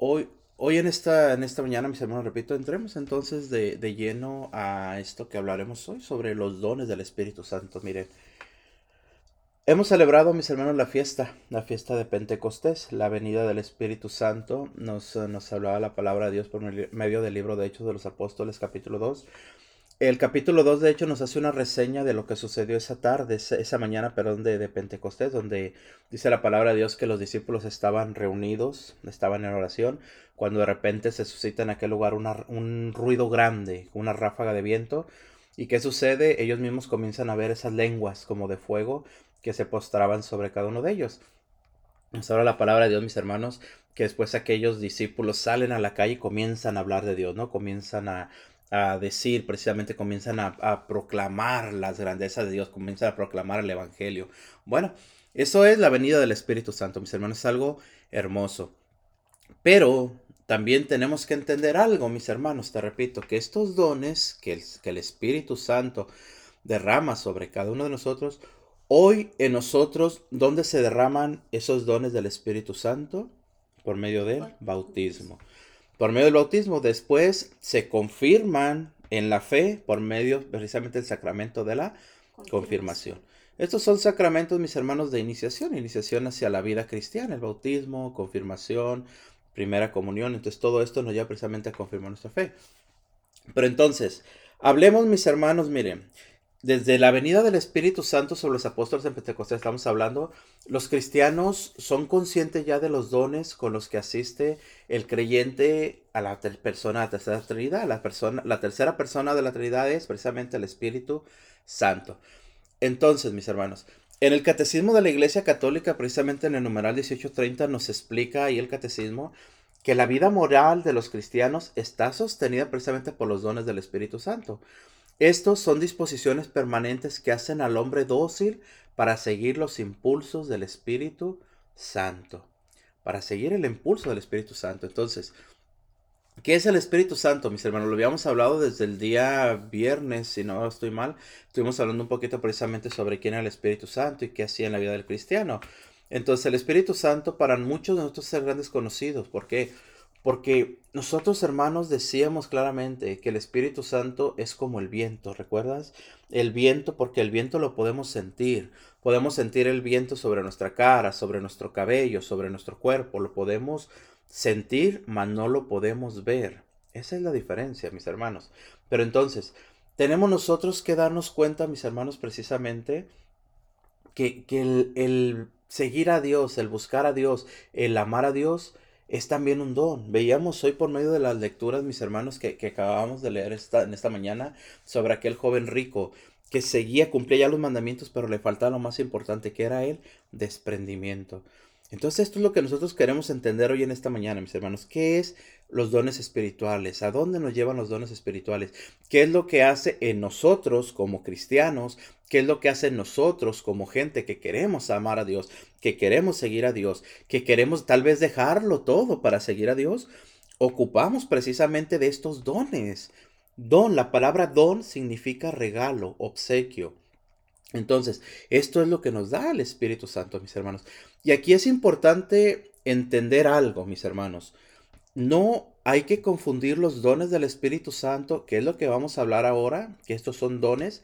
hoy, hoy en esta, en esta mañana, mis hermanos, repito, entremos entonces de, de lleno a esto que hablaremos hoy sobre los dones del Espíritu Santo. Miren, hemos celebrado, mis hermanos, la fiesta, la fiesta de Pentecostés, la venida del Espíritu Santo. Nos, nos hablaba la palabra de Dios por medio del libro de Hechos de los Apóstoles, capítulo 2. El capítulo 2, de hecho, nos hace una reseña de lo que sucedió esa tarde, esa mañana, perdón, de, Pentecostés, donde dice la palabra de Dios que los discípulos estaban reunidos, estaban en oración, cuando de repente se suscita en aquel lugar un ruido grande, una ráfaga de viento. ¿Y qué sucede? Ellos mismos comienzan a ver esas lenguas como de fuego que se postraban sobre cada uno de ellos. Nos habla la palabra de Dios, mis hermanos, que después aquellos discípulos salen a la calle y comienzan a hablar de Dios, ¿no? Comienzan a, a decir, precisamente comienzan a, proclamar las grandezas de Dios, comienzan a proclamar el Evangelio. Bueno, eso es la venida del Espíritu Santo, mis hermanos, es algo hermoso. Pero también tenemos que entender algo, mis hermanos, te repito, que estos dones que el, que el Espíritu Santo derrama sobre cada uno de nosotros, hoy en nosotros, ¿dónde se derraman esos dones del Espíritu Santo? Por medio del bautismo por medio del bautismo. Después se confirman en la fe por medio precisamente del sacramento de la confirmación. Estos son sacramentos, mis hermanos, de iniciación, iniciación hacia la vida cristiana, el bautismo, confirmación, primera comunión. Entonces todo esto nos lleva precisamente a confirmar nuestra fe. Pero entonces, hablemos, mis hermanos, miren, desde la venida del Espíritu Santo sobre los apóstoles en Pentecostés estamos hablando, los cristianos son conscientes ya de los dones con los que asiste el creyente a la persona de la tercera Trinidad. La, persona, la tercera persona de la Trinidad es precisamente el Espíritu Santo. Entonces, mis hermanos, en el Catecismo de la Iglesia Católica, precisamente en el numeral 1830, nos explica ahí el Catecismo que la vida moral de los cristianos está sostenida precisamente por los dones del Espíritu Santo. Estos son disposiciones permanentes que hacen al hombre dócil para seguir los impulsos del Espíritu Santo. Para seguir el impulso del Espíritu Santo. Entonces, ¿qué es el Espíritu Santo, mis hermanos? Lo habíamos hablado desde el día viernes, si no estoy mal. Estuvimos hablando un poquito precisamente sobre quién era el Espíritu Santo y qué hacía en la vida del cristiano. Entonces, el Espíritu Santo para muchos de nosotros es grandes conocidos. ¿Por qué? Porque nosotros hermanos decíamos claramente que el Espíritu Santo es como el viento, ¿recuerdas? El viento porque el viento lo podemos sentir. Podemos sentir el viento sobre nuestra cara, sobre nuestro cabello, sobre nuestro cuerpo. Lo podemos sentir, mas no lo podemos ver. Esa es la diferencia, mis hermanos. Pero entonces, tenemos nosotros que darnos cuenta, mis hermanos, precisamente, que, el, el seguir a Dios, el buscar a Dios, el amar a Dios, es también un don. Veíamos hoy por medio de las lecturas, mis hermanos, que, que acabamos de leer esta, en esta mañana sobre aquel joven rico que seguía, cumplía ya los mandamientos, pero le faltaba lo más importante, que era el desprendimiento. Entonces esto es lo que nosotros queremos entender hoy en esta mañana, mis hermanos. ¿Qué es los dones espirituales? ¿A dónde nos llevan los dones espirituales? ¿Qué es lo que hace en nosotros como cristianos? ¿Qué es lo que hace en nosotros como gente que queremos amar a Dios, que queremos seguir a Dios, que queremos tal vez dejarlo todo para seguir a Dios? Ocupamos precisamente de estos dones. Don, la palabra don significa regalo, obsequio. Entonces, esto es lo que nos da el Espíritu Santo, mis hermanos. Y aquí es importante entender algo, mis hermanos. No hay que confundir los dones del Espíritu Santo, que es lo que vamos a hablar ahora, que estos son dones.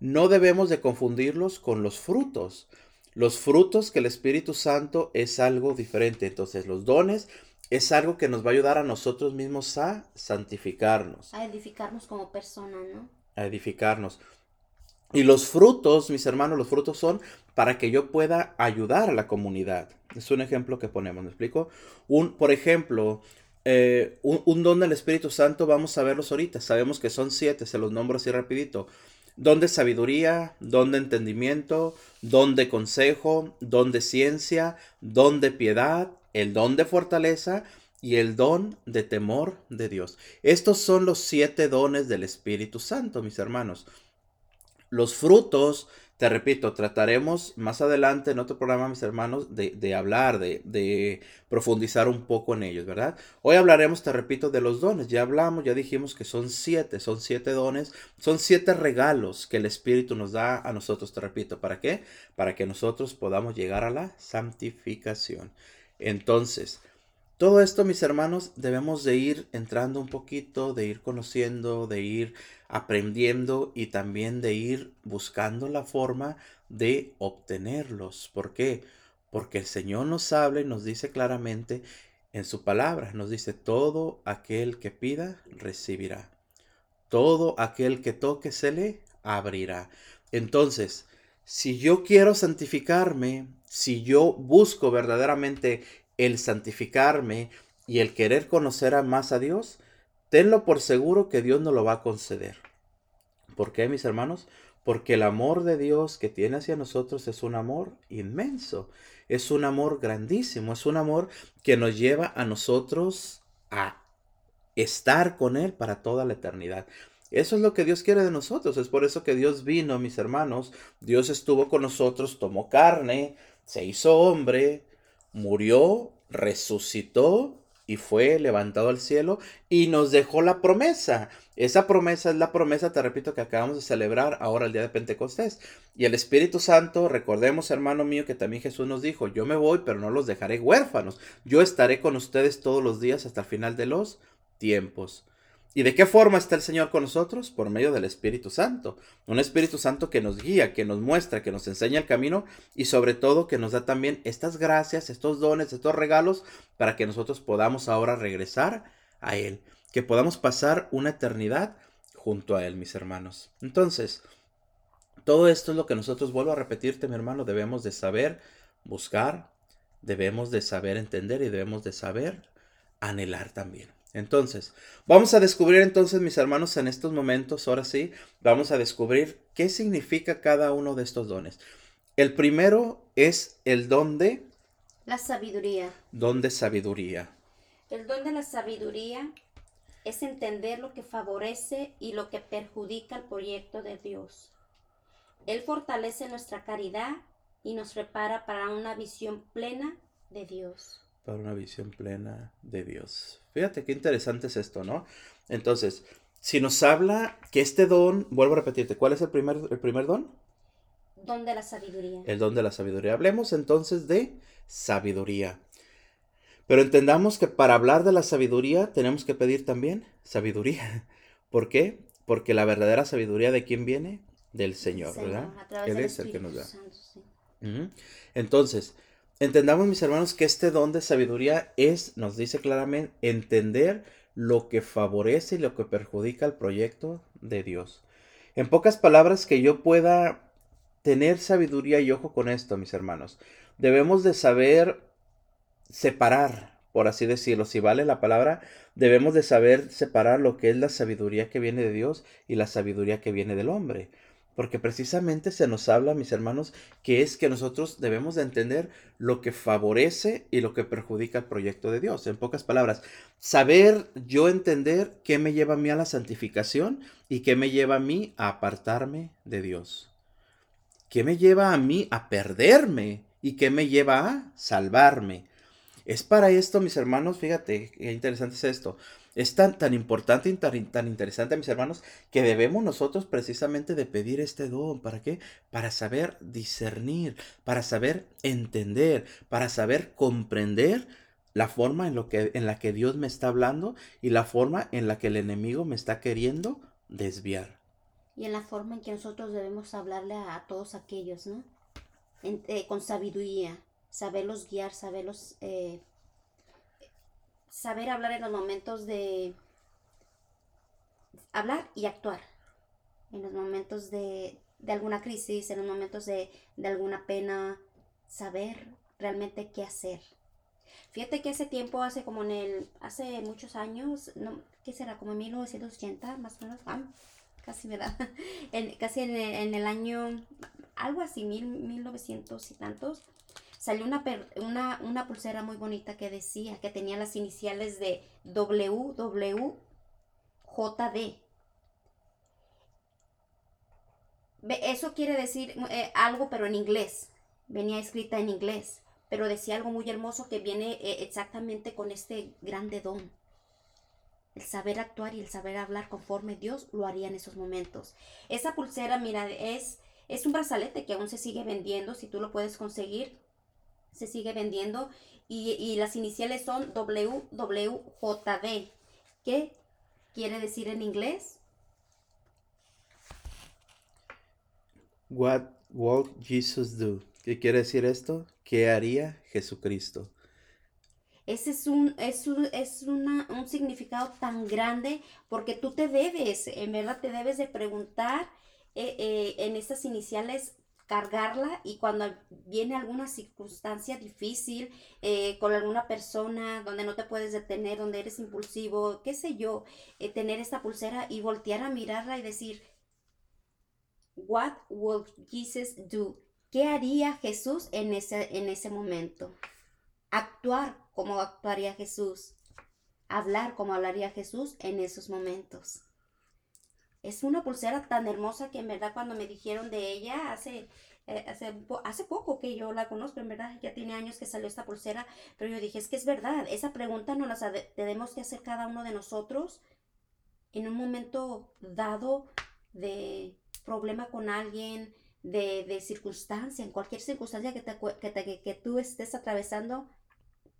No debemos de confundirlos con los frutos. Los frutos que el Espíritu Santo es algo diferente. Entonces, los dones es algo que nos va a ayudar a nosotros mismos a santificarnos. A edificarnos como persona, ¿no? A edificarnos. Y los frutos, mis hermanos, los frutos son para que yo pueda ayudar a la comunidad. Es un ejemplo que ponemos, ¿me explico? Un, por ejemplo, eh, un, don del Espíritu Santo, vamos a verlos ahorita. Sabemos que son siete, se los nombro así rapidito. Don de sabiduría, don de entendimiento, don de consejo, don de ciencia, don de piedad, el don de fortaleza y el don de temor de Dios. Estos son los siete dones del Espíritu Santo, mis hermanos. Los frutos, te repito, trataremos más adelante en otro programa, mis hermanos, de, hablar, de, de, profundizar un poco en ellos, ¿verdad? Hoy hablaremos, te repito, de los dones. Ya hablamos, ya dijimos que son siete, son siete dones, son siete regalos que el Espíritu nos da a nosotros, te repito. ¿Para qué? Para que nosotros podamos llegar a la santificación. Entonces, Todo esto, mis hermanos, debemos de ir entrando un poquito, de ir conociendo, de ir aprendiendo y también de ir buscando la forma de obtenerlos. ¿Por qué? Porque el Señor nos habla y nos dice claramente en su palabra, nos dice, todo aquel que pida, recibirá. Todo aquel que toque, se le abrirá. Entonces, si yo quiero santificarme, si yo busco verdaderamente el santificarme y el querer conocer más a Dios, tenlo por seguro que Dios nos lo va a conceder. ¿Por qué, mis hermanos? Porque el amor de Dios que tiene hacia nosotros es un amor inmenso, es un amor grandísimo, es un amor que nos lleva a nosotros a estar con Él para toda la eternidad. Eso es lo que Dios quiere de nosotros. Es por eso que Dios vino, mis hermanos. Dios estuvo con nosotros, tomó carne, se hizo hombre, murió, resucitó y fue levantado al cielo y nos dejó la promesa. Esa promesa es la promesa, te repito, que acabamos de celebrar ahora el día de Pentecostés. Y el Espíritu Santo, recordemos, hermano mío, que también Jesús nos dijo, yo me voy, pero no los dejaré huérfanos. Yo estaré con ustedes todos los días hasta el final de los tiempos. ¿Y de qué forma está el Señor con nosotros? Por medio del Espíritu Santo. Un Espíritu Santo que nos guía, que nos muestra, que nos enseña el camino y sobre todo que nos da también estas gracias, estos dones, estos regalos para que nosotros podamos ahora regresar a Él, que podamos pasar una eternidad junto a Él, mis hermanos. Entonces, todo esto es lo que nosotros, vuelvo a repetirte, mi hermano, debemos de saber buscar, debemos de saber entender y debemos de saber anhelar también. Entonces, vamos a descubrir entonces, mis hermanos, en estos momentos, ahora sí, vamos a descubrir qué significa cada uno de estos dones. El primero es el don de... La sabiduría. Don de sabiduría. El don de la sabiduría es entender lo que favorece y lo que perjudica el proyecto de Dios. Él fortalece nuestra caridad y nos prepara para una visión plena de Dios para una visión plena de Dios. Fíjate qué interesante es esto, ¿no? Entonces, si nos habla que este don, vuelvo a repetirte, ¿cuál es el primer, el primer don? Don de la sabiduría. El don de la sabiduría. Hablemos entonces de sabiduría. Pero entendamos que para hablar de la sabiduría tenemos que pedir también sabiduría. ¿Por qué? Porque la verdadera sabiduría de quién viene? Del Señor, ¿verdad? Él es el que nos da. Entonces, Entendamos, mis hermanos, que este don de sabiduría es, nos dice claramente, entender lo que favorece y lo que perjudica el proyecto de Dios. En pocas palabras, que yo pueda tener sabiduría y ojo con esto, mis hermanos. Debemos de saber separar, por así decirlo, si vale la palabra, debemos de saber separar lo que es la sabiduría que viene de Dios y la sabiduría que viene del hombre. Porque precisamente se nos habla, mis hermanos, que es que nosotros debemos de entender lo que favorece y lo que perjudica el proyecto de Dios. En pocas palabras, saber yo entender qué me lleva a mí a la santificación y qué me lleva a mí a apartarme de Dios. ¿Qué me lleva a mí a perderme y qué me lleva a salvarme? Es para esto, mis hermanos, fíjate, qué interesante es esto. Es tan, tan importante y tan, tan, interesante, mis hermanos, que debemos nosotros precisamente de pedir este don. ¿Para qué? Para saber discernir, para saber entender, para saber comprender la forma en, lo que, en la que Dios me está hablando y la forma en la que el enemigo me está queriendo desviar. Y en la forma en que nosotros debemos hablarle a, todos aquellos, ¿no? Eh, con sabiduría, saberlos guiar, saberlos eh, saber hablar en los momentos de hablar y actuar. En los momentos de, alguna crisis, en los momentos de, alguna pena, saber realmente qué hacer. Fíjate que hace tiempo, hace como en el, hace muchos años, no, ¿qué será? Como en 1980, más o menos, ah, casi me da, casi en el, en el, año, algo así, mil, 1900 y tantos, salió una, una, una, pulsera muy bonita que decía que tenía las iniciales de WWJD. Eso quiere decir eh, algo, pero en inglés. Venía escrita en inglés, pero decía algo muy hermoso que viene eh, exactamente con este grande don. El saber actuar y el saber hablar conforme Dios lo haría en esos momentos. Esa pulsera, mira, es, es un brazalete que aún se sigue vendiendo, si tú lo puedes conseguir se sigue vendiendo y, y las iniciales son WWJD. ¿Qué quiere decir en inglés? What would Jesus do? ¿Qué quiere decir esto? ¿Qué haría Jesucristo? Ese es un, es un, es una, un significado tan grande porque tú te debes, en verdad te debes de preguntar eh, eh, en estas iniciales cargarla y cuando viene alguna circunstancia difícil eh, con alguna persona donde no te puedes detener, donde eres impulsivo, qué sé yo, tener esta pulsera y voltear a mirarla y decir, What would Jesus do? ¿Qué haría Jesús en ese, en ese momento? Actuar como actuaría Jesús. Hablar como hablaría Jesús en esos momentos. Es una pulsera tan hermosa que en verdad cuando me dijeron de ella hace, eh, hace, hace, poco que yo la conozco, en verdad ya tiene años que salió esta pulsera, pero yo dije, es que es verdad, esa pregunta no la tenemos que hacer cada uno de nosotros en un momento dado de problema con alguien, de, de circunstancia, en cualquier circunstancia que, te, que, que tú estés atravesando,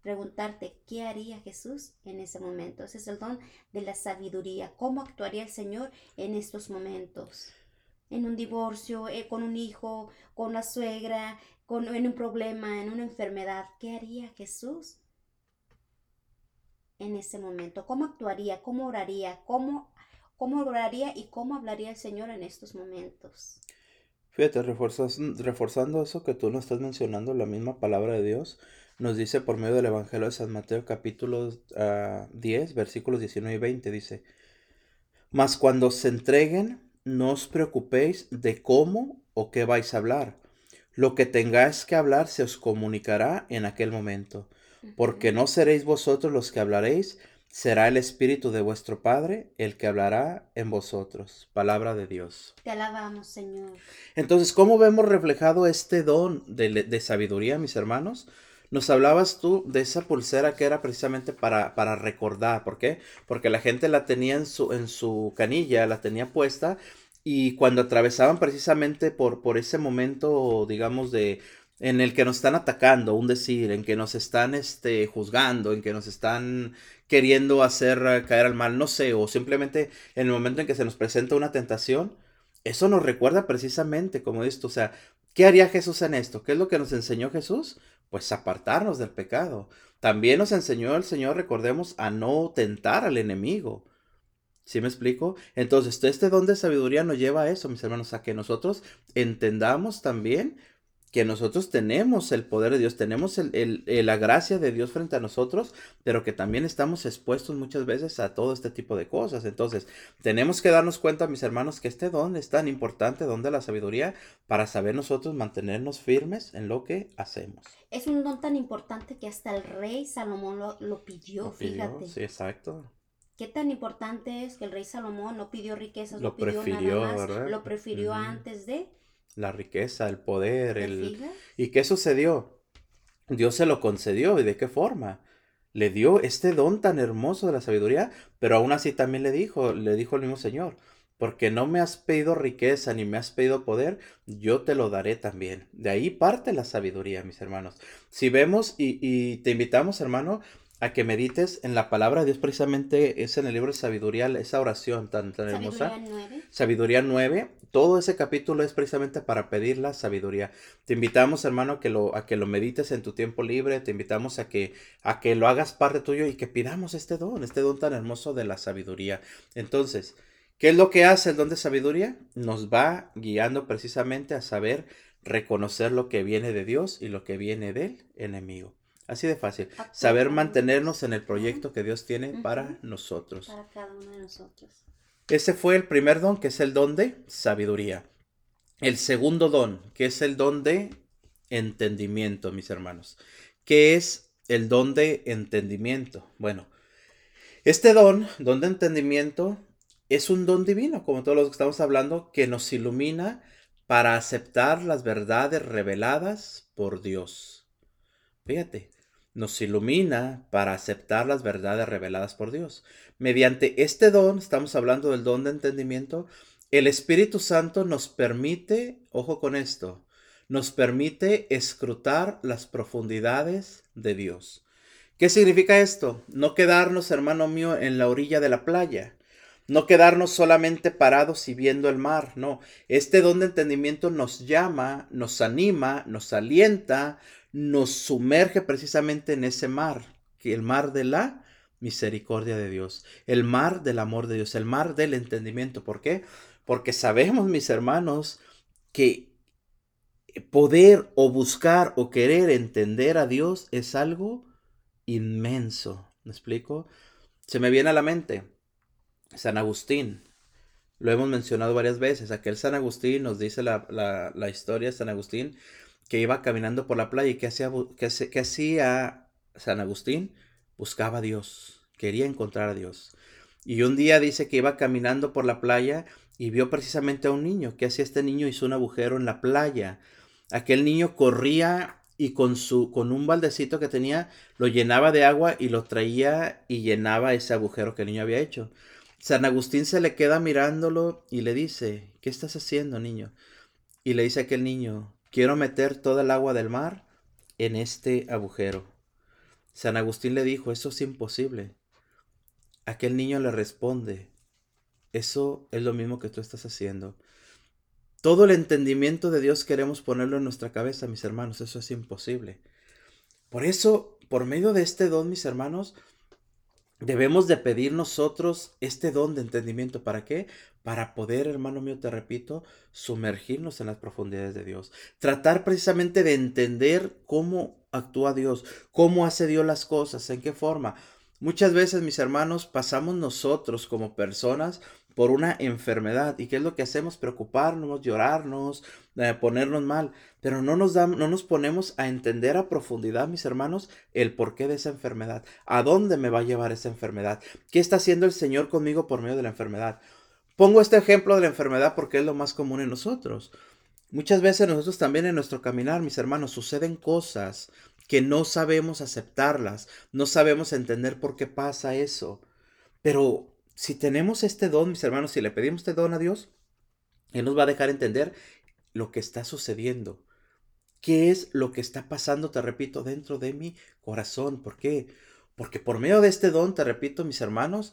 preguntarte qué haría Jesús en ese momento. Ese es el don de la sabiduría. ¿Cómo actuaría el Señor en estos momentos? En un divorcio, eh, con un hijo, con la suegra, con, en un problema, en una enfermedad. ¿Qué haría Jesús en ese momento? ¿Cómo actuaría? ¿Cómo oraría? ¿Cómo, cómo oraría y cómo hablaría el Señor en estos momentos? Fíjate, reforzando eso que tú nos estás mencionando, la misma palabra de Dios, nos dice por medio del Evangelio de San Mateo capítulo 10, ah, versículos 19 y 20, dice, Mas cuando se entreguen, no os preocupéis de cómo o qué vais a hablar. Lo que tengáis que hablar se os comunicará en aquel momento, porque no seréis vosotros los que hablaréis, será el Espíritu de vuestro Padre el que hablará en vosotros. Palabra de Dios. Te alabamos, Señor. Entonces, ¿cómo vemos reflejado este don de, de sabiduría, mis hermanos? Nos hablabas tú de esa pulsera que era precisamente para, para recordar. ¿Por qué? Porque la gente la tenía en su, en su canilla, la tenía puesta y cuando atravesaban precisamente por, por ese momento, digamos, de en el que nos están atacando, un decir, en que nos están este, juzgando, en que nos están queriendo hacer caer al mal, no sé, o simplemente en el momento en que se nos presenta una tentación, eso nos recuerda precisamente, como esto, o sea, ¿qué haría Jesús en esto? ¿Qué es lo que nos enseñó Jesús? Pues apartarnos del pecado. También nos enseñó el Señor, recordemos, a no tentar al enemigo. ¿Sí me explico? Entonces, este don de sabiduría nos lleva a eso, mis hermanos, a que nosotros entendamos también que nosotros tenemos el poder de Dios, tenemos el, la gracia de Dios frente a nosotros, pero que también estamos expuestos muchas veces a todo este tipo de cosas. Entonces, tenemos que darnos cuenta, mis hermanos, que este don es tan importante, don de la sabiduría, para saber nosotros mantenernos firmes en lo que hacemos. Es un don tan importante que hasta el rey Salomón lo, pidió, fíjate. Sí, exacto. ¿Qué tan importante es que el rey Salomón no pidió riquezas, lo pidió nada más, lo prefirió antes de la riqueza, el poder, el... ¿Y qué sucedió? Dios se lo concedió, ¿y de qué forma? Le dio este don tan hermoso de la sabiduría, pero aún así también le dijo, le dijo el mismo Señor, porque no me has pedido riqueza ni me has pedido poder, yo te lo daré también. De ahí parte la sabiduría, mis hermanos. Si vemos y, y te invitamos, hermano, a que medites en la palabra de Dios, precisamente es en el libro de sabiduría, esa oración tan, tan hermosa. Sabiduría 9. Sabiduría 9. Todo ese capítulo es precisamente para pedir la sabiduría. Te invitamos, hermano, a que lo, a que lo medites en tu tiempo libre. Te invitamos a que, a que lo hagas parte tuyo y que pidamos este don, este don tan hermoso de la sabiduría. Entonces, ¿qué es lo que hace el don de sabiduría? Nos va guiando precisamente a saber reconocer lo que viene de Dios y lo que viene del enemigo. Así de fácil. Saber mantenernos en el proyecto que Dios tiene para nosotros. Para cada uno de nosotros. Ese fue el primer don, que es el don de sabiduría. El segundo don, que es el don de entendimiento, mis hermanos. ¿Qué es el don de entendimiento? Bueno, este don, don de entendimiento, es un don divino, como todos los que estamos hablando, que nos ilumina para aceptar las verdades reveladas por Dios. Fíjate, nos ilumina para aceptar las verdades reveladas por Dios. Mediante este don, estamos hablando del don de entendimiento, el Espíritu Santo nos permite, ojo con esto, nos permite escrutar las profundidades de Dios. ¿Qué significa esto? No quedarnos, hermano mío, en la orilla de la playa. No quedarnos solamente parados y viendo el mar, no. Este don de entendimiento nos llama, nos anima, nos alienta, nos sumerge precisamente en ese mar, que el mar de la misericordia de Dios, el mar del amor de Dios, el mar del entendimiento. ¿Por qué? Porque sabemos, mis hermanos, que poder o buscar o querer entender a Dios es algo inmenso. ¿Me explico? Se me viene a la mente San Agustín. Lo hemos mencionado varias veces. Aquel San Agustín nos dice la, la, historia de San Agustín que iba caminando por la playa y que hacía, que hacía San Agustín buscaba a Dios, quería encontrar a Dios. Y un día dice que iba caminando por la playa y vio precisamente a un niño. ¿Qué hacía este niño? Hizo un agujero en la playa. Aquel niño corría y con su con un baldecito que tenía lo llenaba de agua y lo traía y llenaba ese agujero que el niño había hecho. San Agustín se le queda mirándolo y le dice, ¿qué estás haciendo, niño? Y le dice a aquel niño, quiero meter toda el agua del mar en este agujero. San Agustín le dijo, eso es imposible. Aquel niño le responde, eso es lo mismo que tú estás haciendo. Todo el entendimiento de Dios queremos ponerlo en nuestra cabeza, mis hermanos, eso es imposible. Por eso, por medio de este don, mis hermanos, debemos de pedir nosotros este don de entendimiento. ¿Para qué? Para poder, hermano mío, te repito, sumergirnos en las profundidades de Dios. Tratar precisamente de entender cómo actúa Dios, cómo hace Dios las cosas, en qué forma. Muchas veces, mis hermanos, pasamos nosotros como personas por una enfermedad. ¿Y qué es lo que hacemos? Preocuparnos, llorarnos, eh, ponernos mal. Pero no nos, no nos ponemos a entender a profundidad, mis hermanos, el porqué de esa enfermedad. ¿A dónde me va a llevar esa enfermedad? ¿Qué está haciendo el Señor conmigo por medio de la enfermedad? Pongo este ejemplo de la enfermedad porque es lo más común en nosotros. Muchas veces nosotros también en nuestro caminar, mis hermanos, suceden cosas que no sabemos aceptarlas, no sabemos entender por qué pasa eso. Pero si tenemos este don, mis hermanos, si le pedimos este don a Dios, Él nos va a dejar entender lo que está sucediendo. ¿Qué es lo que está pasando, te repito, dentro de mi corazón? ¿Por qué? Porque por medio de este don, te repito, mis hermanos,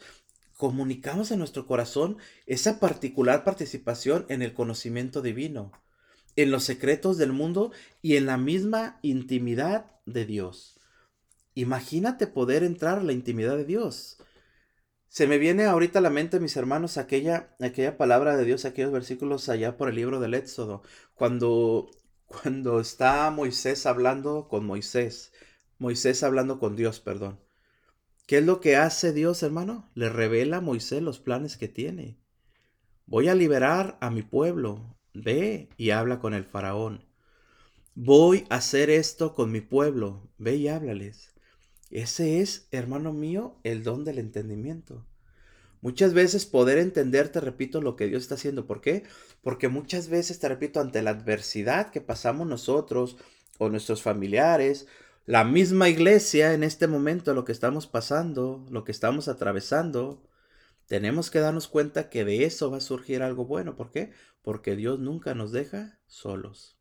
comunicamos en nuestro corazón esa particular participación en el conocimiento divino en los secretos del mundo y en la misma intimidad de Dios. Imagínate poder entrar a la intimidad de Dios. Se me viene ahorita a la mente, mis hermanos, aquella, aquella palabra de Dios, aquellos versículos allá por el libro del Éxodo, cuando, cuando está Moisés hablando con Moisés, Moisés hablando con Dios, perdón. ¿Qué es lo que hace Dios, hermano? Le revela a Moisés los planes que tiene. Voy a liberar a mi pueblo, Ve y habla con el faraón. Voy a hacer esto con mi pueblo. Ve y háblales. Ese es, hermano mío, el don del entendimiento. Muchas veces poder entender, te repito, lo que Dios está haciendo. ¿Por qué? Porque muchas veces, te repito, ante la adversidad que pasamos nosotros o nuestros familiares, la misma iglesia en este momento, lo que estamos pasando, lo que estamos atravesando, tenemos que darnos cuenta que de eso va a surgir algo bueno. ¿Por qué? Porque Dios nunca nos deja solos.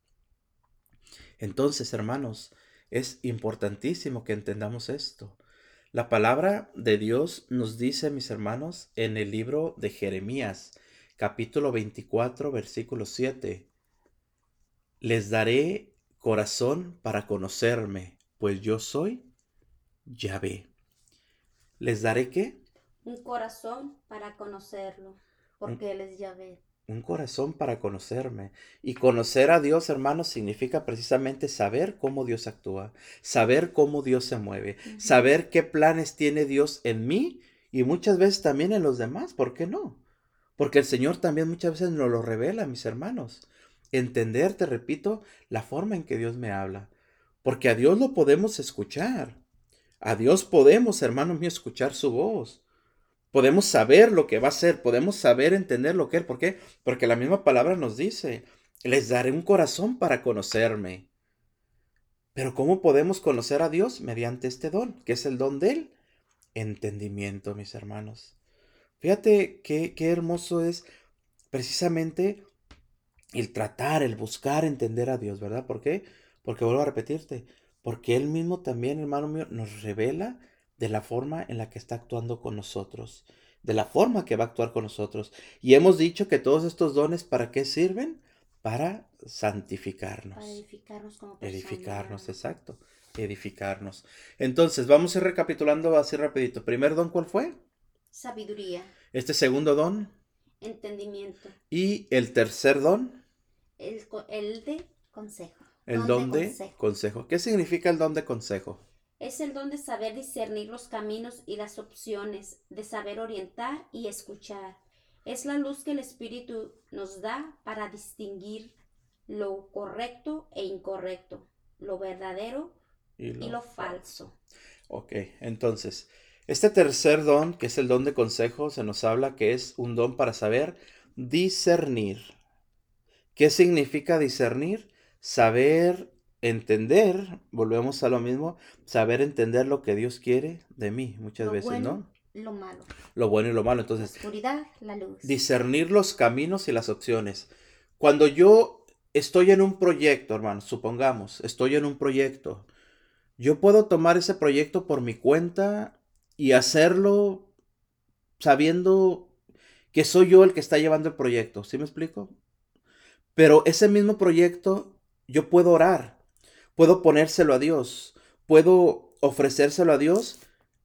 Entonces, hermanos, es importantísimo que entendamos esto. La palabra de Dios nos dice, mis hermanos, en el libro de Jeremías, capítulo 24, versículo 7, les daré corazón para conocerme, pues yo soy Yahvé. ¿Les daré qué? un corazón para conocerlo, porque Él es Yahvé. Un corazón para conocerme. Y conocer a Dios, hermanos, significa precisamente saber cómo Dios actúa, saber cómo Dios se mueve, saber qué planes tiene Dios en mí y muchas veces también en los demás. ¿Por qué no? Porque el Señor también muchas veces nos lo revela, mis hermanos. Entender, te repito, la forma en que Dios me habla. Porque a Dios lo podemos escuchar. A Dios podemos, hermanos míos, escuchar su voz. Podemos saber lo que va a ser, podemos saber entender lo que es. ¿Por qué? Porque la misma palabra nos dice, les daré un corazón para conocerme. Pero ¿cómo podemos conocer a Dios? Mediante este don, que es el don del entendimiento, mis hermanos. Fíjate qué, qué hermoso es precisamente el tratar, el buscar entender a Dios, ¿verdad? ¿Por qué? Porque vuelvo a repetirte, porque Él mismo también, hermano mío, nos revela de la forma en la que está actuando con nosotros, de la forma que va a actuar con nosotros. Y hemos dicho que todos estos dones, ¿para qué sirven? Para santificarnos. Para edificarnos como persona. Edificarnos, exacto. Edificarnos. Entonces, vamos a ir recapitulando así rapidito. ¿Primer don cuál fue? Sabiduría. Este segundo don. Entendimiento. Y el tercer don. El, de consejo. El don, de, consejo. ¿Qué significa el don de consejo? Es el don de saber discernir los caminos y las opciones, de saber orientar y escuchar. Es la luz que el Espíritu nos da para distinguir lo correcto e incorrecto, lo verdadero y lo, falso. Ok, entonces, este tercer don, que es el don de consejo, se nos habla que es un don para saber discernir. ¿Qué significa discernir? Saber entender, volvemos a lo mismo, saber entender lo que Dios quiere de mí muchas veces, ¿no? Lo malo. Lo bueno y lo malo. Entonces, la oscuridad, la luz. Discernir los caminos y las opciones. Cuando yo estoy en un proyecto, hermano, supongamos, estoy en un proyecto, yo puedo tomar ese proyecto por mi cuenta y hacerlo sabiendo que soy yo el que está llevando el proyecto, ¿sí me explico? Pero ese mismo proyecto yo puedo orar, puedo ponérselo a Dios, puedo ofrecérselo a Dios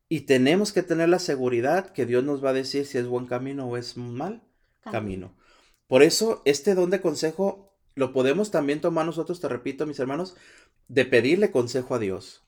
y tenemos que tener la seguridad que Dios nos va a decir si es buen camino o es mal camino. Por eso este don de consejo lo podemos también tomar nosotros, te repito, mis hermanos, de pedirle consejo a Dios.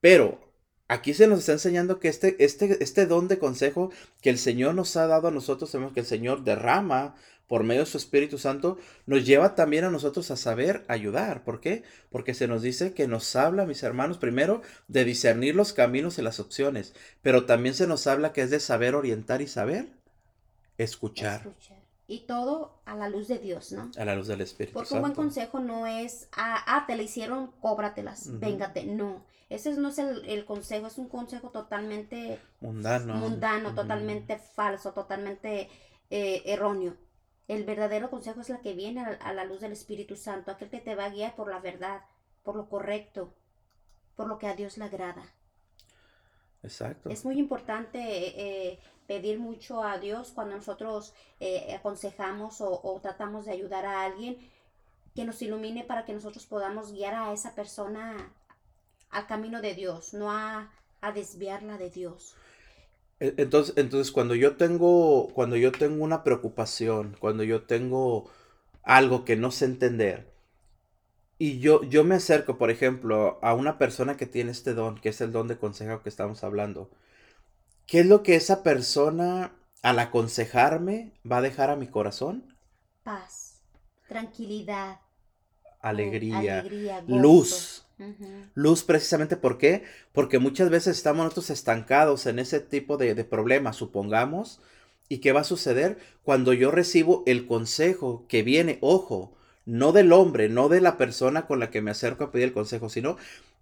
Pero aquí se nos está enseñando que este, este, este don de consejo que el Señor nos ha dado a nosotros, sabemos que el Señor derrama por medio de su Espíritu Santo, nos lleva también a nosotros a saber ayudar. ¿Por qué? Porque se nos dice que nos habla, mis hermanos, primero de discernir los caminos y las opciones, pero también se nos habla que es de saber orientar y saber escuchar. Y todo a la luz de Dios, ¿no? A la luz del Espíritu Porque un buen consejo no es, ah, ah te la hicieron, cóbratelas, véngate. No, ese no es el, consejo, es un consejo totalmente mundano, mundano totalmente falso, totalmente eh, erróneo. El verdadero consejo es la que viene a, la luz del Espíritu Santo, aquel que te va a guiar por la verdad, por lo correcto, por lo que a Dios le agrada. Exacto. Es muy importante eh, pedir mucho a Dios cuando nosotros eh, aconsejamos o, tratamos de ayudar a alguien, que nos ilumine para que nosotros podamos guiar a esa persona al camino de Dios, no a, a desviarla de Dios. E, entonces, entonces cuando yo tengo, cuando yo tengo una preocupación, cuando yo tengo algo que no sé entender, y yo, yo me acerco, por ejemplo, a una persona que tiene este don, que es el don de consejo que estamos hablando, ¿qué es lo que esa persona al aconsejarme va a dejar a mi corazón? Paz, tranquilidad, alegría, luz. Luz precisamente ¿por qué? Porque muchas veces estamos nosotros estancados en ese tipo de, de problemas, supongamos. ¿Y qué va a suceder? Cuando yo recibo el consejo que viene, ojo, no del hombre, no de la persona con la que me acerco a pedir el consejo, sino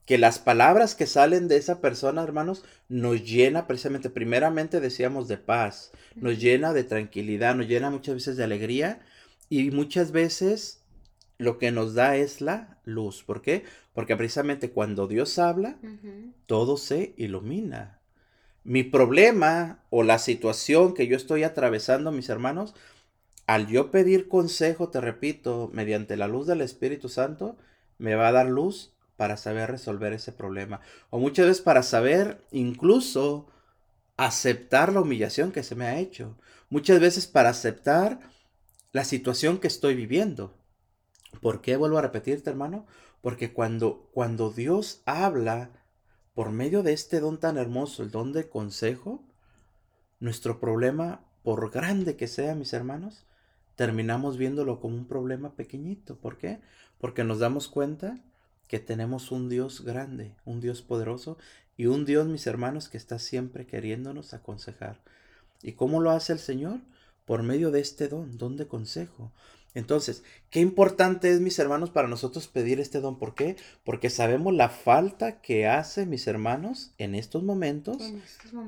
que las palabras que salen de esa persona, hermanos, nos llena precisamente, primeramente decíamos de paz, nos llena de tranquilidad, nos llena muchas veces de alegría y muchas veces lo que nos da es la luz. ¿Por qué? Porque precisamente cuando Dios habla, todo se ilumina. Mi problema o la situación que yo estoy atravesando, mis hermanos, al yo pedir consejo, te repito, mediante la luz del Espíritu Santo, me va a dar luz para saber resolver ese problema. O muchas veces para saber incluso aceptar la humillación que se me ha hecho. Muchas veces para aceptar la situación que estoy viviendo. ¿Por qué vuelvo a repetirte, hermano? Porque cuando, cuando Dios habla por medio de este don tan hermoso, el don de consejo, nuestro problema, por grande que sea, mis hermanos, terminamos viéndolo como un problema pequeñito. ¿Por qué? Porque nos damos cuenta que tenemos un Dios grande, un Dios poderoso y un Dios, mis hermanos, que está siempre queriéndonos aconsejar. ¿Y cómo lo hace el Señor? Por medio de este don, don de consejo. Entonces, qué importante es, mis hermanos, para nosotros pedir este don. ¿Por qué? Porque sabemos la falta que hace, mis hermanos, en estos momentos,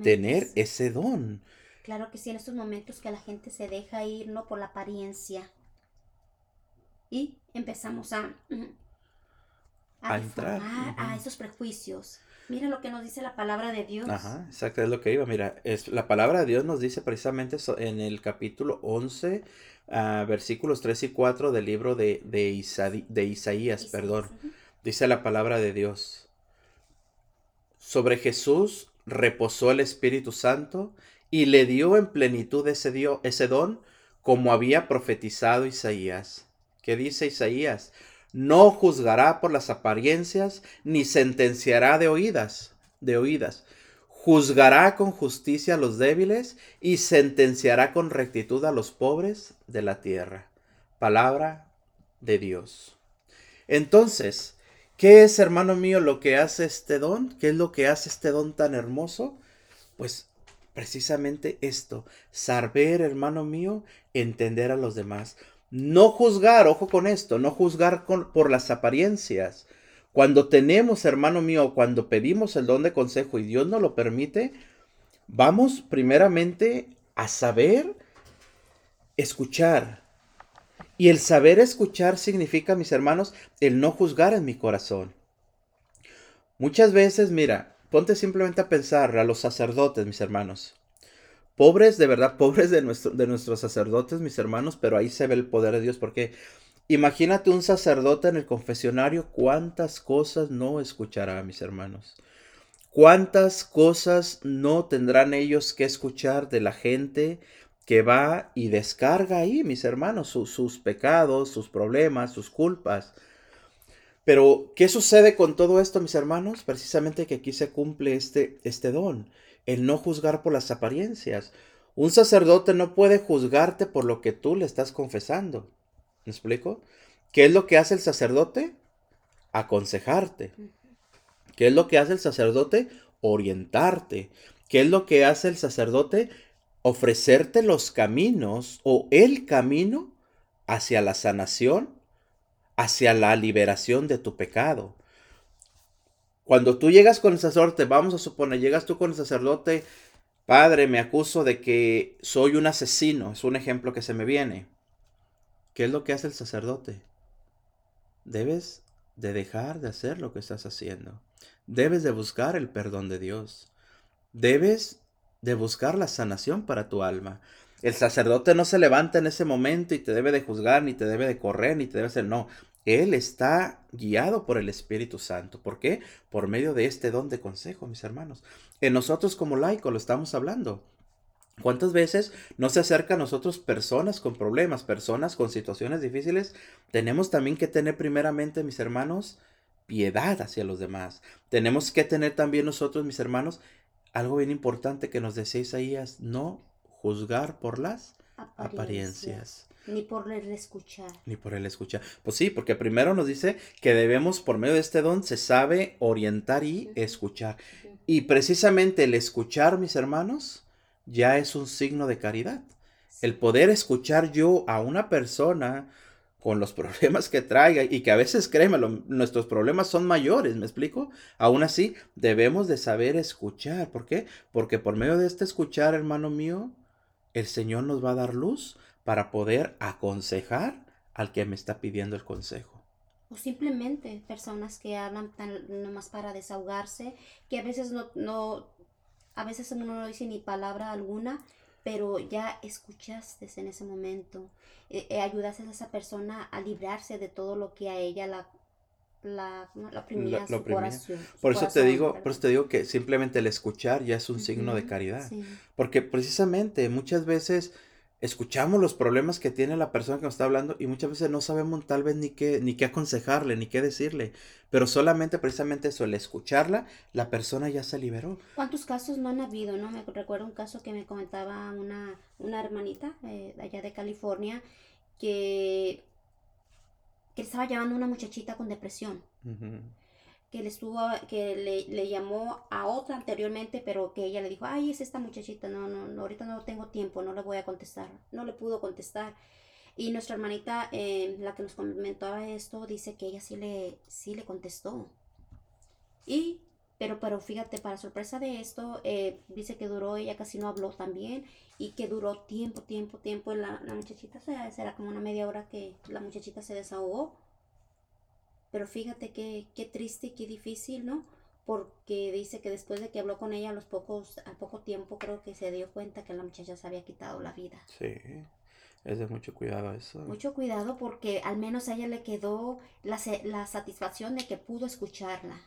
tener ese don. Claro que sí, en estos momentos que la gente se deja ir, ¿no? Por la apariencia. y empezamos a, a, A entrar, a esos prejuicios. Mira lo que nos dice la palabra de Dios. Ajá, exacto, es lo que iba. Mira, es, la palabra de Dios nos dice precisamente en el capítulo 11, ah, versículos 3 y 4 del libro de, de, Isadi- de Isaías, Isaías, perdón. Dice la palabra de Dios. Sobre Jesús reposó el Espíritu Santo y le dio en plenitud ese, dio, ese don como había profetizado Isaías. ¿Qué dice Isaías? No juzgará por las apariencias ni sentenciará de oídas, de oídas. Juzgará con justicia a los débiles y sentenciará con rectitud a los pobres de la tierra. Palabra de Dios. Entonces, ¿qué es, hermano mío, lo que hace este don? ¿Qué es lo que hace este don tan hermoso? Pues precisamente esto, saber, hermano mío, entender a los demás. No juzgar, ojo con esto, no juzgar por las apariencias. Cuando tenemos, hermano mío, cuando pedimos el don de consejo y Dios nos lo permite, vamos primeramente a saber escuchar. Y el saber escuchar significa, mis hermanos, el no juzgar en mi corazón. Muchas veces, mira, ponte simplemente a pensar a los sacerdotes, mis hermanos. Pobres, de verdad, pobres de, de nuestros sacerdotes, mis hermanos, pero ahí se ve el poder de Dios, porque imagínate un sacerdote en el confesionario, cuántas cosas no escuchará, mis hermanos. ¿Cuántas cosas no tendrán ellos que escuchar de la gente que va y descarga ahí, mis hermanos, su- sus pecados, sus problemas, sus culpas? Pero, ¿qué sucede con todo esto, mis hermanos? Precisamente que aquí se cumple este, este don, el no juzgar por las apariencias. Un sacerdote no puede juzgarte por lo que tú le estás confesando. ¿Me explico? ¿Qué es lo que hace el sacerdote? Aconsejarte. ¿Qué es lo que hace el sacerdote? Orientarte. ¿Qué es lo que hace el sacerdote? Ofrecerte los caminos o el camino hacia la sanación, hacia la liberación de tu pecado. Cuando tú llegas con el sacerdote, vamos a suponer, llegas tú con el sacerdote, padre, me acuso de que soy un asesino, es un ejemplo que se me viene. ¿Qué es lo que hace el sacerdote? Debes de dejar de hacer lo que estás haciendo. Debes de buscar el perdón de Dios. Debes de buscar la sanación para tu alma. El sacerdote no se levanta en ese momento y te debe de juzgar, ni te debe de correr, ni te debe hacer, no. Él está guiado por el Espíritu Santo. ¿Por qué? Por medio de este don de consejo, mis hermanos. En nosotros como laicos lo estamos hablando. ¿Cuántas veces no se acerca a nosotros personas con problemas, personas con situaciones difíciles? Tenemos también que tener primeramente, mis hermanos, piedad hacia los demás. Tenemos que tener también nosotros, mis hermanos, algo bien importante que nos decía Isaías, no juzgar por las apariencias. Ni por el escuchar. Ni por el escuchar. Pues sí, porque primero nos dice que debemos, por medio de este don, se sabe orientar y escuchar. Y precisamente el escuchar, mis hermanos, ya es un signo de caridad. El poder escuchar yo a una persona con los problemas que traiga y que a veces, créemelo, nuestros problemas son mayores, ¿me explico? Aún así, debemos de saber escuchar. ¿Por qué? Porque por medio de este escuchar, hermano mío, el Señor nos va a dar luz para poder aconsejar al que me está pidiendo el consejo. O simplemente personas que hablan tan nomás para desahogarse, que a veces no, no, a veces uno no dice ni palabra alguna, pero ya escuchaste en ese momento. Eh, eh, ayudaste a esa persona a librarse de todo lo que a ella la, la, la corazón. su Por eso te digo, perdón. por eso te digo que simplemente el escuchar ya es un signo de caridad. sí. Porque precisamente muchas veces escuchamos los problemas que tiene la persona que nos está hablando y muchas veces no sabemos tal vez ni qué, ni qué aconsejarle, ni qué decirle. Pero solamente precisamente eso, el escucharla, la persona ya se liberó. ¿Cuántos casos no han habido? No me recuerdo un caso que me comentaba una, una hermanita eh, allá de California que, que estaba llevando una muchachita con depresión. Ujú. Que le estuvo, que le, le llamó a otra anteriormente, pero que ella le dijo, ay, es esta muchachita, no, no, no, ahorita no tengo tiempo, no le voy a contestar, no le pudo contestar. Y nuestra hermanita, eh, la que nos comentaba esto, dice que ella sí le, sí le contestó. Y Pero, pero fíjate, para sorpresa de esto, eh, dice que duró, ella casi no habló también y que duró tiempo, tiempo, tiempo. La, la muchachita, será, será como una media hora que la muchachita se desahogó. Pero fíjate qué, qué triste y qué difícil, ¿no? Porque dice que después de que habló con ella, a los pocos, al poco tiempo creo que se dio cuenta que la muchacha se había quitado la vida. Sí, es de mucho cuidado eso. Mucho cuidado porque al menos a ella le quedó la, la satisfacción de que pudo escucharla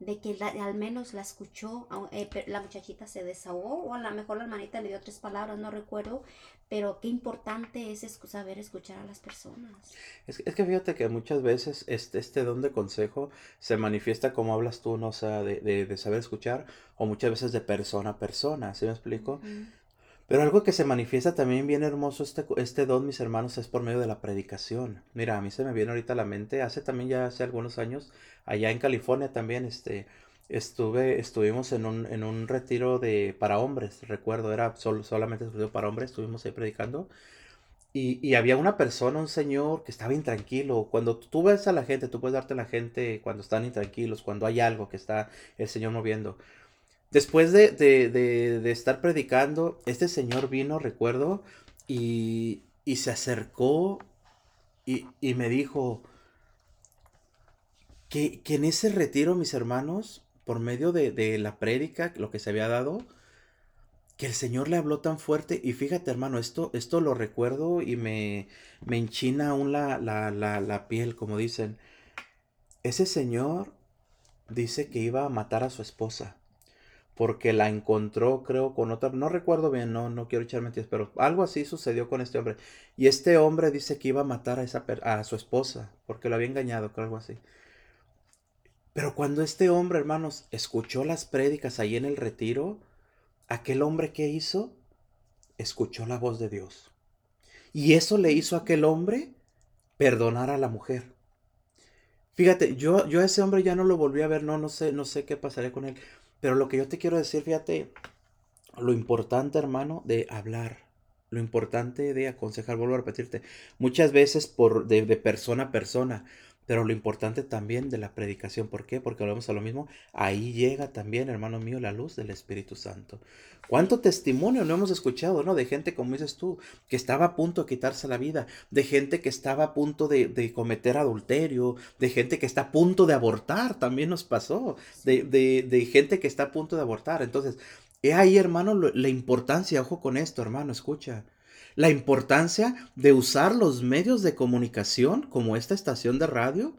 de que al menos la escuchó, eh, la muchachita se desahogó o a lo mejor la hermanita le dio tres palabras, no recuerdo, pero qué importante es saber escuchar a las personas. Es, es, que fíjate que muchas veces este, este don de consejo se manifiesta como hablas tú, ¿no? O sea, de, de, saber escuchar o muchas veces de persona a persona, ¿sí me explico? Pero algo que se manifiesta también bien hermoso este, este don, mis hermanos, es por medio de la predicación. Mira, a mí se me viene ahorita a la mente, hace también ya hace algunos años, allá en California también, este, estuve, estuvimos en un, en un retiro de, para hombres, recuerdo, era solamente para hombres, estuvimos ahí predicando. Y, y, había una persona, un señor que estaba intranquilo. Cuando tú ves a la gente, tú puedes darte a la gente cuando están intranquilos, cuando hay algo que está el Señor moviendo. Después de, estar predicando, este señor vino, recuerdo, y, se acercó y, me dijo que, en ese retiro, mis hermanos, por medio de, la prédica, lo que se había dado, que el Señor le habló tan fuerte. Y fíjate, hermano, esto, esto lo recuerdo y me, me enchina aún la, la, la piel, como dicen. Ese Señor dice que iba a matar a su esposa porque la encontró, creo, con otra, no recuerdo bien, no, no quiero echar mentiras, pero algo así sucedió con este hombre. Y este hombre dice que iba a matar a, esa, a su esposa, porque lo había engañado, creo, algo así. Pero cuando este hombre, hermanos, escuchó las prédicas ahí en el retiro, aquel hombre que hizo, escuchó la voz de Dios. Y eso le hizo a aquel hombre perdonar a la mujer. Fíjate, yo, yo a ese hombre ya no lo volví a ver, no, no sé, no sé qué pasaría con él. Pero lo que yo te quiero decir, fíjate, lo importante, hermano, de hablar, lo importante de aconsejar, vuelvo a repetirte, muchas veces por de, de persona a persona, pero lo importante también de la predicación, ¿por qué? Porque hablamos a lo mismo, ahí llega también, hermano mío, la luz del Espíritu Santo. ¿Cuánto testimonio no hemos escuchado, no? De gente, como dices tú, que estaba a punto de quitarse la vida, de gente que estaba a punto de, cometer adulterio, de gente que está a punto de abortar, también nos pasó, de, de, gente que está a punto de abortar. Entonces, he ahí, hermano, la importancia, ojo con esto, hermano, escucha la importancia de usar los medios de comunicación como esta estación de radio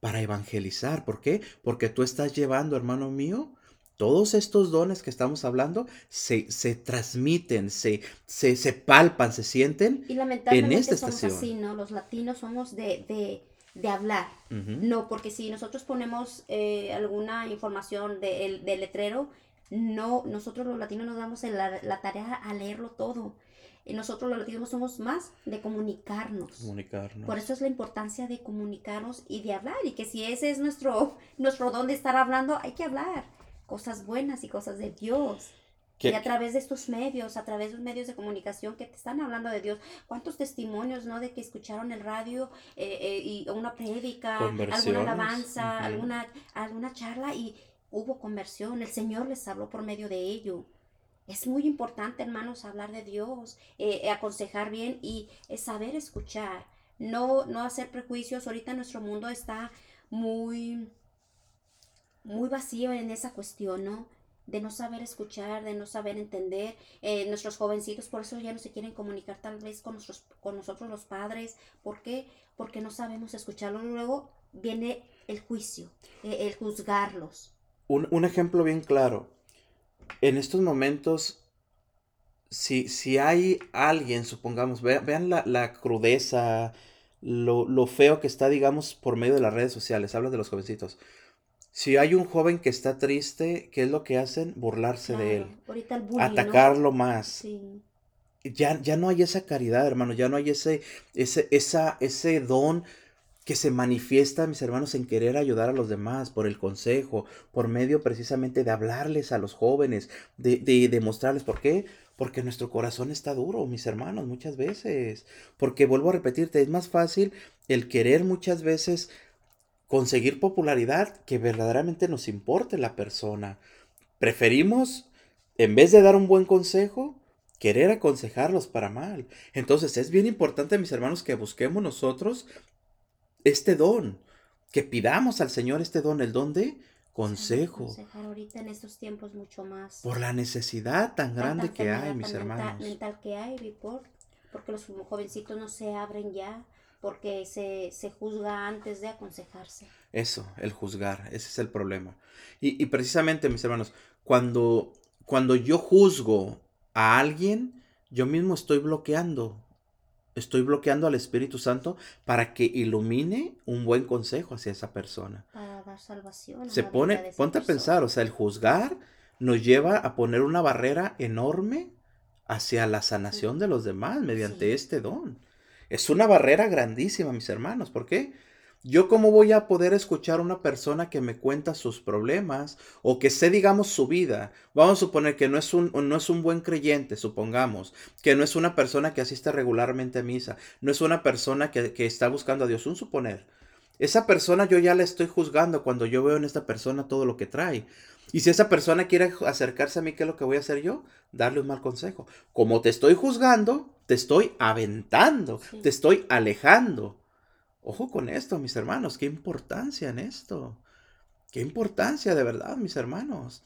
para evangelizar. ¿Por qué? Porque tú estás llevando, hermano mío, todos estos dones que estamos hablando se, se transmiten, se, se, se, palpan, se sienten y en esta somos estación. Así, ¿no? Los latinos somos de, de, de hablar. No, porque si nosotros ponemos eh, alguna información del de, letrero, no, nosotros los latinos nos damos la, la tarea a leerlo todo. Y nosotros los latinos somos más de comunicarnos. Comunicarnos. Por eso es la importancia de comunicarnos y de hablar. Y que si ese es nuestro, nuestro don de estar hablando, hay que hablar cosas buenas y cosas de Dios. Y a través de estos medios, a través de los medios de comunicación que te están hablando de Dios, cuántos testimonios, ¿no? De que escucharon el radio eh, eh, y una prédica, alguna alabanza, alguna, alguna charla y hubo conversión. El Señor les habló por medio de ello. Es muy importante, hermanos, hablar de Dios, eh, eh, aconsejar bien y saber escuchar, no, no hacer prejuicios. Ahorita nuestro mundo está muy, muy vacío en esa cuestión, ¿no? De no saber escuchar, de no saber entender. Eh, nuestros jovencitos por eso ya no se quieren comunicar tal vez con, nuestros, con nosotros los padres. ¿Por qué? Porque no sabemos escucharlo. Luego viene el juicio, el juzgarlos. Un, un ejemplo bien claro en estos momentos, si, si hay alguien, supongamos, vean, la, crudeza, lo, feo que está, digamos, por medio de las redes sociales, hablas de los jovencitos. Si hay un joven que está triste, ¿qué es lo que hacen? Burlarse de él. atacarlo más. Ya, ya no hay esa caridad, hermano, ya no hay ese, ese, esa, ese don que se manifiesta, mis hermanos, en querer ayudar a los demás por el consejo, por medio precisamente de hablarles a los jóvenes, de, de demostrarles por qué. Porque nuestro corazón está duro, mis hermanos, muchas veces. Porque vuelvo a repetirte, es más fácil el querer muchas veces conseguir popularidad que verdaderamente nos importe la persona. Preferimos, en vez de dar un buen consejo, querer aconsejarlos para mal. Entonces es bien importante, mis hermanos, que busquemos nosotros este don, que pidamos al Señor este don, el don de consejo. ahorita en estos tiempos mucho más. Por la necesidad tan grande que hay, mis hermanos. Mental que hay, por, porque los jovencitos no se abren ya, porque se, se, juzga antes de aconsejarse. Eso, el juzgar, ese es el problema. Y, y precisamente, mis hermanos, cuando, cuando yo juzgo a alguien, yo mismo estoy bloqueando estoy bloqueando al Espíritu Santo para que ilumine un buen consejo hacia esa persona. Para dar salvación. Se pone, ponte a pensar, o sea, el juzgar nos lleva a poner una barrera enorme hacia la sanación de los demás mediante este don. Es una barrera grandísima, mis hermanos. ¿Por qué? ¿Yo cómo voy a poder escuchar a una persona que me cuenta sus problemas o que sé, digamos, su vida? Vamos a suponer que no es un, no es un buen creyente, supongamos, que no es una persona que asiste regularmente a misa, no es una persona que, que está buscando a Dios, un suponer. Esa persona yo ya la estoy juzgando cuando yo veo en esta persona todo lo que trae. Y si esa persona quiere acercarse a mí, ¿qué es lo que voy a hacer yo? Darle un mal consejo. Como te estoy juzgando, te estoy aventando, te estoy alejando. Ojo con esto, mis hermanos, qué importancia en esto. Qué importancia de verdad, mis hermanos.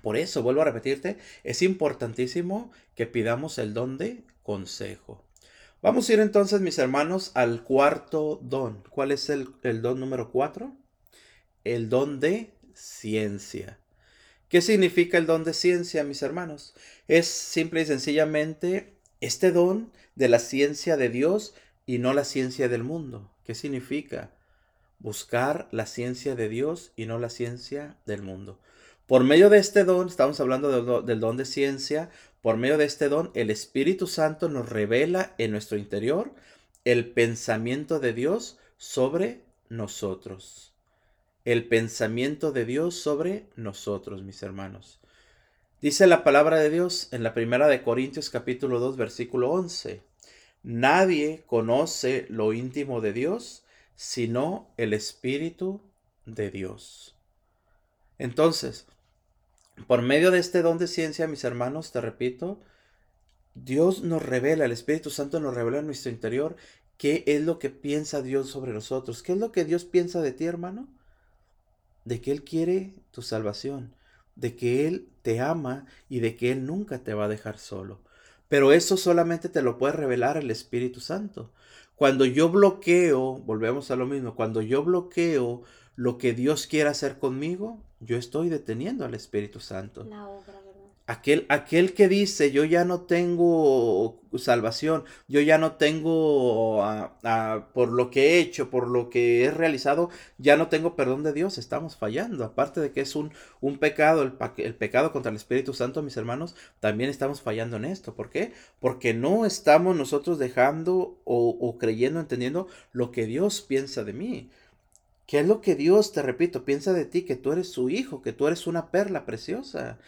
Por eso, vuelvo a repetirte, es importantísimo que pidamos el don de consejo. Vamos a ir entonces, mis hermanos, al cuarto don. ¿Cuál es el, el don número cuatro? El don de ciencia. ¿Qué significa el don de ciencia, mis hermanos? Es simple y sencillamente este don de la ciencia de Dios y no la ciencia del mundo. ¿Qué significa? Buscar la ciencia de Dios y no la ciencia del mundo. Por medio de este don, estamos hablando del, don de ciencia, por medio de este don, el Espíritu Santo nos revela en nuestro interior el pensamiento de Dios sobre nosotros. El pensamiento de Dios sobre nosotros, mis hermanos. Dice la palabra de Dios en la primera de Corintios capítulo 2 versículo 11. Nadie conoce lo íntimo de Dios sino el Espíritu de Dios. Entonces, por medio de este don de ciencia, mis hermanos, te repito, Dios nos revela, el Espíritu Santo nos revela en nuestro interior qué es lo que piensa Dios sobre nosotros. ¿Qué es lo que Dios piensa de ti, hermano? De que Él quiere tu salvación, de que Él te ama y de que Él nunca te va a dejar solo. Pero eso solamente te lo puede revelar el Espíritu Santo. Cuando yo bloqueo, volvemos a lo mismo, cuando yo bloqueo lo que Dios quiere hacer conmigo, yo estoy deteniendo al Espíritu Santo. La Aquel, aquel que dice, yo ya no tengo salvación, yo ya no tengo, por lo que he hecho, por lo que he realizado, ya no tengo perdón de Dios, estamos fallando. Aparte de que es un, un pecado, el, el, pecado contra el Espíritu Santo, mis hermanos, también estamos fallando en esto. ¿Por qué? Porque no estamos nosotros dejando o, o creyendo, entendiendo lo que Dios piensa de mí. ¿Qué es lo que Dios, te repito, piensa de ti? Que tú eres su hijo, que tú eres una perla preciosa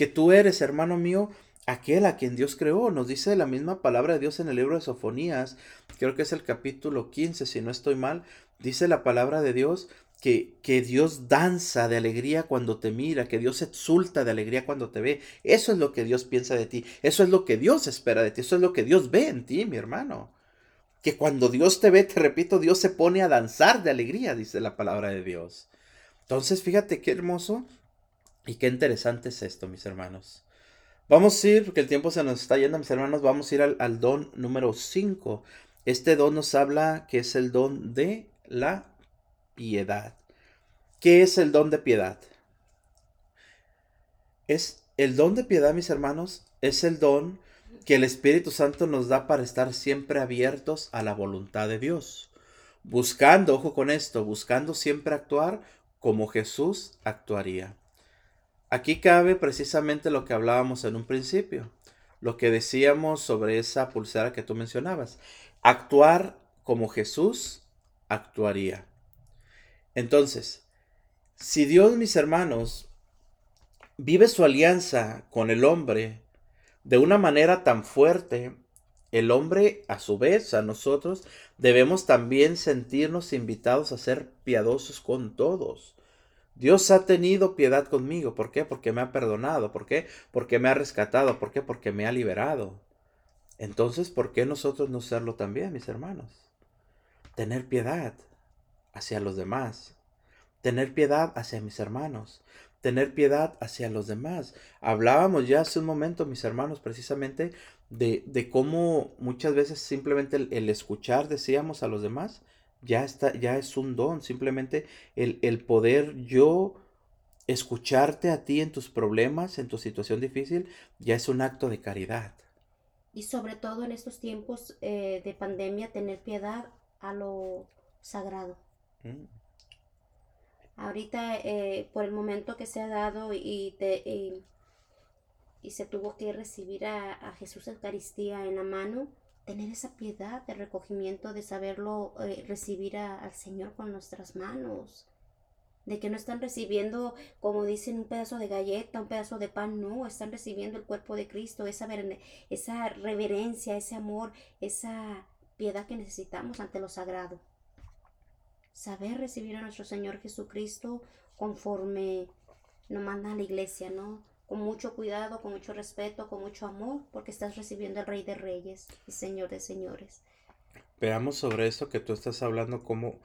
que tú eres, hermano mío, aquel a quien Dios creó. Nos dice la misma palabra de Dios en el libro de Sofonías, creo que es el capítulo 15, si no estoy mal, dice la palabra de Dios que, que, Dios danza de alegría cuando te mira, que Dios exulta de alegría cuando te ve. Eso es lo que Dios piensa de ti, eso es lo que Dios espera de ti, eso es lo que Dios ve en ti, mi hermano. Que cuando Dios te ve, te repito, Dios se pone a danzar de alegría, dice la palabra de Dios. Entonces, fíjate qué hermoso y qué interesante es esto, mis hermanos. Vamos a ir, porque el tiempo se nos está yendo, mis hermanos, vamos a ir al, don número 5. Este don nos habla que es el don de la piedad. ¿Qué es el don de piedad? Es el don de piedad, mis hermanos, es el don que el Espíritu Santo nos da para estar siempre abiertos a la voluntad de Dios. Buscando, ojo con esto, buscando siempre actuar como Jesús actuaría. Aquí cabe precisamente lo que hablábamos en un principio, lo que decíamos sobre esa pulsera que tú mencionabas. Actuar como Jesús actuaría. Entonces, si Dios, mis hermanos, vive su alianza con el hombre de una manera tan fuerte, el hombre, a su vez, a nosotros, debemos también sentirnos invitados a ser piadosos con todos. Dios ha tenido piedad conmigo. ¿Por qué? Porque me ha perdonado. ¿Por qué? Porque me ha rescatado. ¿Por qué? Porque me ha liberado. Entonces, ¿por qué nosotros no serlo también, mis hermanos? Tener piedad hacia los demás. Tener piedad hacia mis hermanos. Tener piedad hacia los demás. Hablábamos ya hace un momento, mis hermanos, precisamente de, de cómo muchas veces simplemente el escuchar, decíamos, a los demás, ya está, ya es un don, simplemente el, el poder yo escucharte a ti en tus problemas, en tu situación difícil, ya es un acto de caridad. Y sobre todo en estos tiempos eh, de pandemia, tener piedad a lo sagrado. Mm. Ahorita, eh, por el momento que se ha dado y, te, y, se tuvo que recibir a, a Jesús Eucaristía en la mano, tener esa piedad de recogimiento, de saberlo eh, recibir al Señor con nuestras manos, de que no están recibiendo, como dicen, un pedazo de galleta, un pedazo de pan, no, están recibiendo el cuerpo de Cristo, esa, reverencia, ese amor, esa piedad que necesitamos ante lo sagrado. Saber recibir a nuestro Señor Jesucristo conforme nos manda a la iglesia, ¿no? Con mucho cuidado, con mucho respeto, con mucho amor, porque estás recibiendo al Rey de Reyes y Señor de Señores. Veamos sobre esto que tú estás hablando, cómo,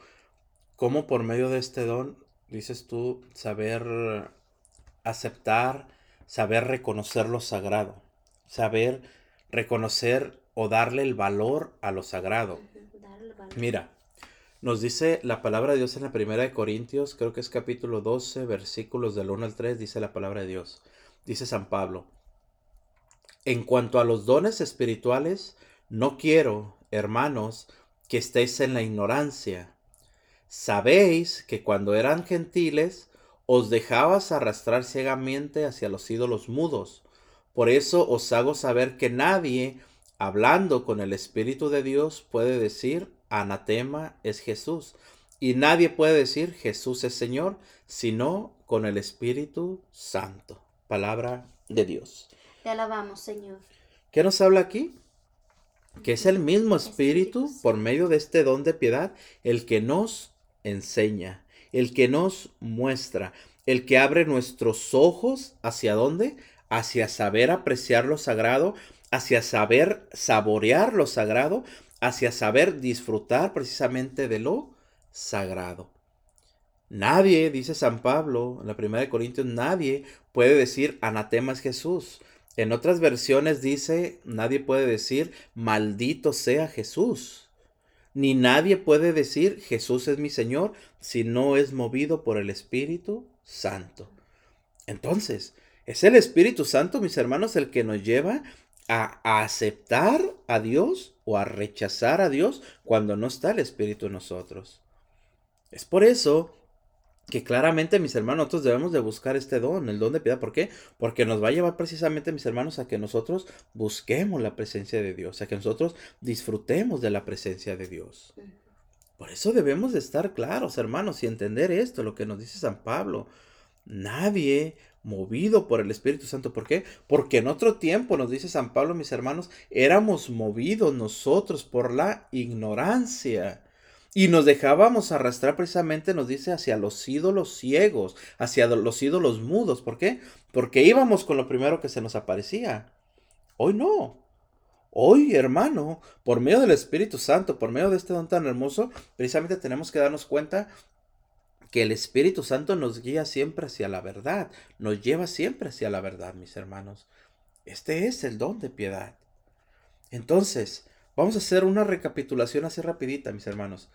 cómo por medio de este don, dices tú, saber aceptar, saber reconocer lo sagrado, saber reconocer o darle el valor a lo sagrado. Mira, nos dice la palabra de Dios en la primera de Corintios, creo que es capítulo 12, versículos del 1 al 3, dice la palabra de Dios dice San Pablo. En cuanto a los dones espirituales, no quiero, hermanos, que estéis en la ignorancia. Sabéis que cuando eran gentiles, os dejabas arrastrar ciegamente hacia los ídolos mudos. Por eso os hago saber que nadie, hablando con el Espíritu de Dios, puede decir, anatema es Jesús. Y nadie puede decir, Jesús es Señor, sino con el Espíritu Santo palabra de Dios. Te alabamos, Señor. ¿Qué nos habla aquí? Que es el mismo Espíritu, por medio de este don de piedad, el que nos enseña, el que nos muestra, el que abre nuestros ojos hacia dónde? Hacia saber apreciar lo sagrado, hacia saber saborear lo sagrado, hacia saber disfrutar precisamente de lo sagrado. Nadie, dice San Pablo en la primera de Corintios, nadie puede decir anatema es Jesús. En otras versiones dice, nadie puede decir maldito sea Jesús. Ni nadie puede decir Jesús es mi Señor si no es movido por el Espíritu Santo. Entonces, es el Espíritu Santo, mis hermanos, el que nos lleva a, a aceptar a Dios o a rechazar a Dios cuando no está el Espíritu en nosotros. Es por eso que claramente, mis hermanos, nosotros debemos de buscar este don, el don de piedad. ¿Por qué? Porque nos va a llevar precisamente, mis hermanos, a que nosotros busquemos la presencia de Dios, a que nosotros disfrutemos de la presencia de Dios. Por eso debemos de estar claros, hermanos, y entender esto, lo que nos dice San Pablo. Nadie movido por el Espíritu Santo. ¿Por qué? Porque en otro tiempo, nos dice San Pablo, mis hermanos, éramos movidos nosotros por la ignorancia. Y nos dejábamos arrastrar precisamente, nos dice, hacia los ídolos ciegos, hacia los ídolos mudos. ¿Por qué? Porque íbamos con lo primero que se nos aparecía. Hoy no. Hoy, hermano, por medio del Espíritu Santo, por medio de este don tan hermoso, precisamente tenemos que darnos cuenta que el Espíritu Santo nos guía siempre hacia la verdad, nos lleva siempre hacia la verdad, mis hermanos. Este es el don de piedad. Entonces, vamos a hacer una recapitulación así rapidita, mis hermanos.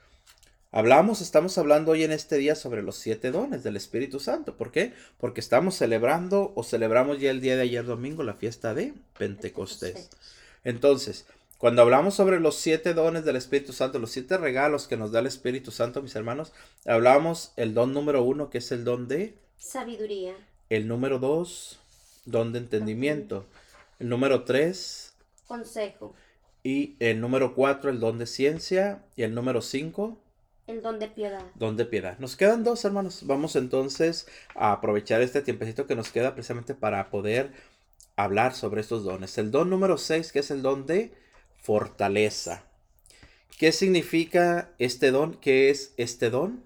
Hablamos, estamos hablando hoy en este día sobre los siete dones del Espíritu Santo. ¿Por qué? Porque estamos celebrando o celebramos ya el día de ayer domingo la fiesta de Pentecostés. Entonces, cuando hablamos sobre los siete dones del Espíritu Santo, los siete regalos que nos da el Espíritu Santo, mis hermanos, hablamos el don número uno, que es el don de sabiduría. El número dos, don de entendimiento. El número tres, consejo. Y el número cuatro, el don de ciencia. Y el número cinco, el don de piedad. Don de piedad. Nos quedan dos, hermanos. Vamos entonces a aprovechar este tiempecito que nos queda precisamente para poder hablar sobre estos dones. El don número 6, que es el don de fortaleza. ¿Qué significa este don? ¿Qué es este don?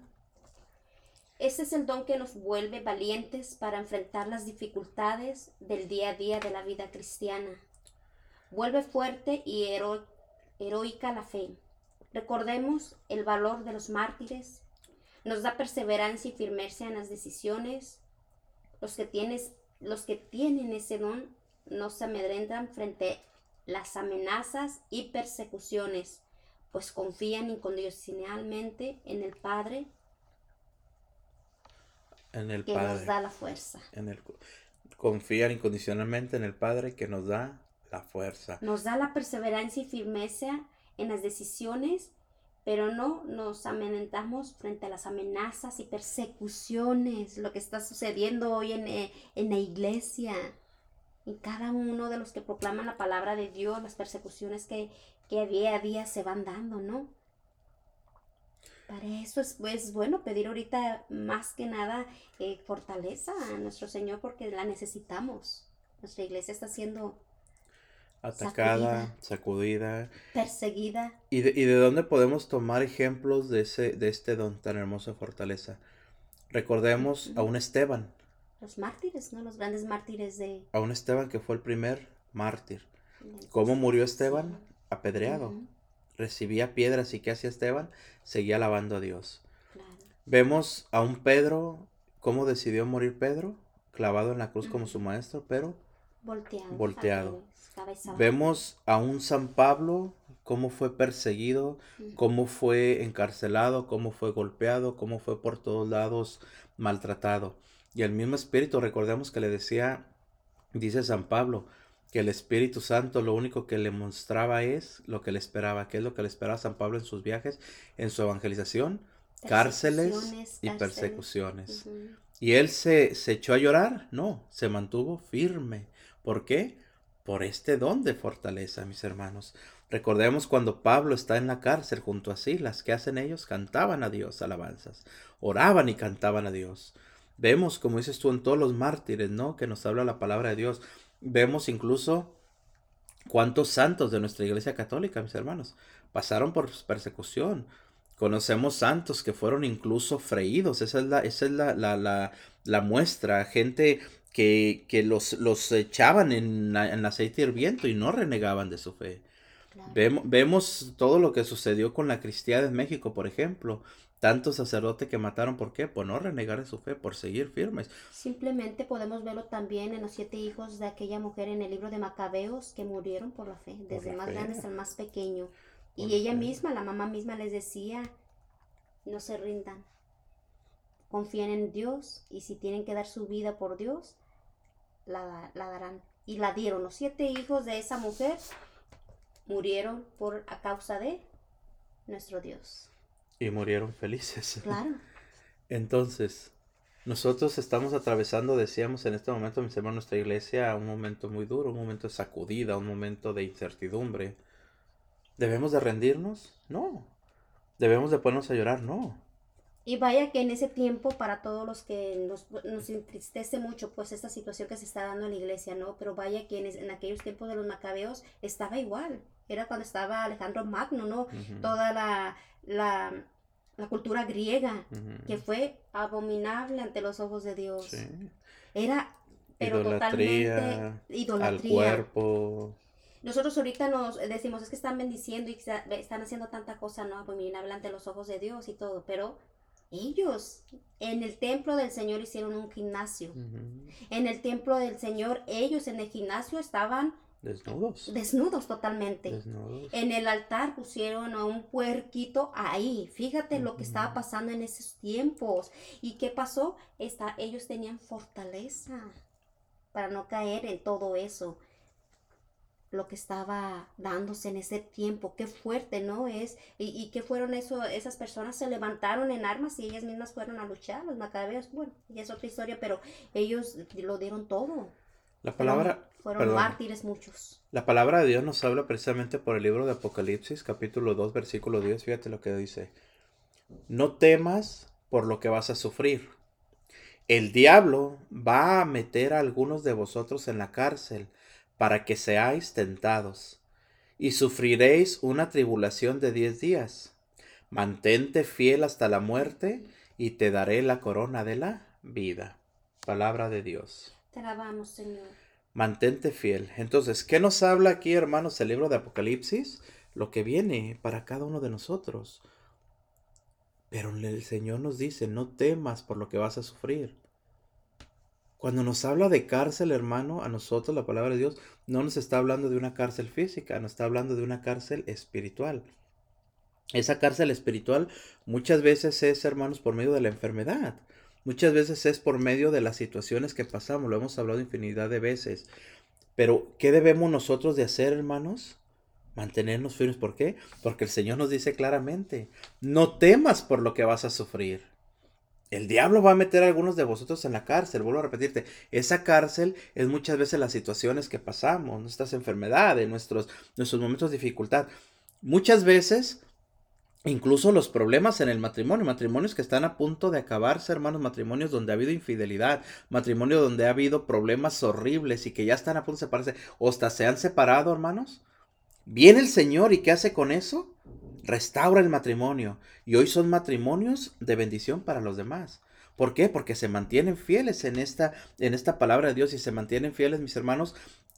Este es el don que nos vuelve valientes para enfrentar las dificultades del día a día de la vida cristiana. Vuelve fuerte y heroica la fe. Recordemos el valor de los mártires. Nos da perseverancia y firmeza en las decisiones. Los que, tienes, los que tienen ese don no se amedrentan frente a las amenazas y persecuciones, pues confían incondicionalmente en el Padre en el que Padre. nos da la fuerza. En el, confían incondicionalmente en el Padre que nos da la fuerza. Nos da la perseverancia y firmeza en las decisiones, pero no nos amenazamos frente a las amenazas y persecuciones, lo que está sucediendo hoy en, eh, en la iglesia, en cada uno de los que proclaman la palabra de Dios, las persecuciones que, que día a día se van dando, ¿no? Para eso es pues, bueno pedir ahorita más que nada eh, fortaleza a nuestro Señor porque la necesitamos. Nuestra iglesia está siendo atacada, sacudida, perseguida. ¿Y de, ¿Y de dónde podemos tomar ejemplos de, ese, de este don tan hermoso de fortaleza? Recordemos a un Esteban. Los mártires, ¿no? Los grandes mártires de... A un Esteban que fue el primer mártir. ¿Cómo murió Esteban? Apedreado recibía piedras y ¿qué hacía Esteban? Seguía alabando a Dios. Vemos a un Pedro, ¿cómo decidió morir Pedro? Clavado en la cruz como su maestro, pero volteado. volteado. Vemos a un San Pablo, cómo fue perseguido, cómo fue encarcelado, cómo fue golpeado, cómo fue por todos lados maltratado. Y el mismo Espíritu, recordemos que le decía, dice San Pablo, que el Espíritu Santo lo único que le mostraba es lo que le esperaba, que es lo que le esperaba San Pablo en sus viajes, en su evangelización, cárceles y persecuciones. ¿Y él se, se echó a llorar? No, se mantuvo firme. ¿Por qué? Por este don de fortaleza, mis hermanos. Recordemos cuando Pablo está en la cárcel junto a Silas, ¿qué hacen ellos? Cantaban a Dios alabanzas, oraban y cantaban a Dios. Vemos, como dices tú, en todos los mártires, ¿no? Que nos habla la palabra de Dios. Vemos incluso cuántos santos de nuestra iglesia católica, mis hermanos, pasaron por persecución. Conocemos santos que fueron incluso freídos. Esa es la, esa es la, la, muestra. Gente que, que los, los, echaban en, en, aceite hirviento y no renegaban de su fe. Vemos, vemos todo lo que sucedió con la cristiana en México, por ejemplo tanto sacerdote que mataron, ¿por qué? Por no renegar de su fe, por seguir firmes. Simplemente podemos verlo también en los siete hijos de aquella mujer en el libro de Macabeos que murieron por la fe, desde el más grande hasta el más pequeño. y ella misma, la mamá misma les decía, no se rindan, confíen en Dios y si tienen que dar su vida por Dios, la, la darán. Y la dieron. Los siete hijos de esa mujer murieron por a causa de nuestro Dios. Y murieron felices. Claro. Entonces, nosotros estamos atravesando, decíamos en este momento, mis hermanos, nuestra iglesia, un momento muy duro, un momento de sacudida, un momento de incertidumbre. ¿Debemos de rendirnos? No. ¿Debemos de ponernos a llorar? No. Y vaya que en ese tiempo, para todos los que nos, nos, entristece mucho, pues esta situación que se está dando en la iglesia, ¿no? Pero vaya que en, aquellos tiempos de los macabeos estaba igual. Era cuando estaba Alejandro Magno, ¿no? Toda la, la, cultura griega, que fue abominable ante los ojos de Dios. Era, pero totalmente idolatría. Al cuerpo. Nosotros ahorita nos decimos, es que están bendiciendo y están haciendo tanta cosa, ¿no? Abominable ante los ojos de Dios y todo, pero ellos en el templo del Señor hicieron un gimnasio. En el templo del Señor, ellos en el gimnasio estaban Desnudos. Desnudos totalmente. En el altar pusieron a un puerquito ahí. Fíjate lo que estaba pasando en esos tiempos. ¿Y qué pasó? Esta, ellos tenían fortaleza para no caer en todo eso. Lo que estaba dándose en ese tiempo. Qué fuerte, ¿no? Es. Y, qué fueron eso, esas personas se levantaron en armas y ellas mismas fueron a luchar. Los macabeos, bueno, y es otra historia, pero ellos lo dieron todo. La palabra, fueron mártires muchos. La palabra de Dios nos habla precisamente por el libro de Apocalipsis, capítulo 2, versículo 10. Fíjate lo que dice. No temas por lo que vas a sufrir. El diablo va a meter a algunos de vosotros en la cárcel para que seáis tentados. y sufriréis una tribulación de diez días. Mantente fiel hasta la muerte y te daré la corona de la vida. Palabra de Dios. Te alabamos, Señor. Mantente fiel. Entonces, ¿qué nos habla aquí, hermanos, el libro de Apocalipsis? Lo que viene para cada uno de nosotros. Pero el Señor nos dice, no temas por lo que vas a sufrir. Cuando nos habla de cárcel, hermano, a nosotros la palabra de Dios no nos está hablando de una cárcel física, nos está hablando de una cárcel espiritual. Esa cárcel espiritual muchas veces es, hermanos, por medio de la enfermedad. Muchas veces es por medio de las situaciones que pasamos, lo hemos hablado infinidad de veces. Pero, ¿qué debemos nosotros de hacer, hermanos? Mantenernos firmes. ¿Por qué? Porque el Señor nos dice claramente, no temas por lo que vas a sufrir. El diablo va a meter a algunos de vosotros en la cárcel, vuelvo a repetirte, esa cárcel es muchas veces las situaciones que pasamos, nuestras enfermedades, nuestros, nuestros momentos de dificultad. Muchas veces, incluso los problemas en el matrimonio, matrimonios que están a punto de acabarse, hermanos, matrimonios donde ha habido infidelidad, matrimonios donde ha habido problemas horribles y que ya están a punto de separarse, o hasta se han separado, hermanos. Viene el Señor y ¿qué hace con eso? Restaura el matrimonio. Y hoy son matrimonios de bendición para los demás. ¿Por qué? Porque se mantienen fieles en esta, en esta palabra de Dios y se mantienen fieles, mis hermanos,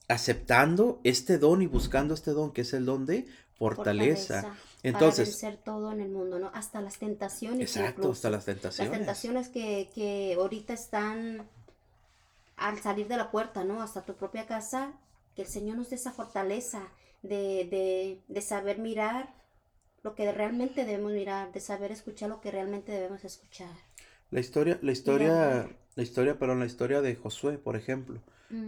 aceptando este don y buscando este don, que es el don de fortaleza. Entonces, para vencer todo en el mundo, ¿no? Hasta las tentaciones. Exacto, hasta las tentaciones. Las tentaciones que, que ahorita están al salir de la puerta, ¿no? Hasta tu propia casa, que el Señor nos dé esa fortaleza de, de, de saber mirar lo que realmente debemos mirar, de saber escuchar lo que realmente debemos escuchar. La historia, la historia, la historia, pero la historia de Josué, por ejemplo.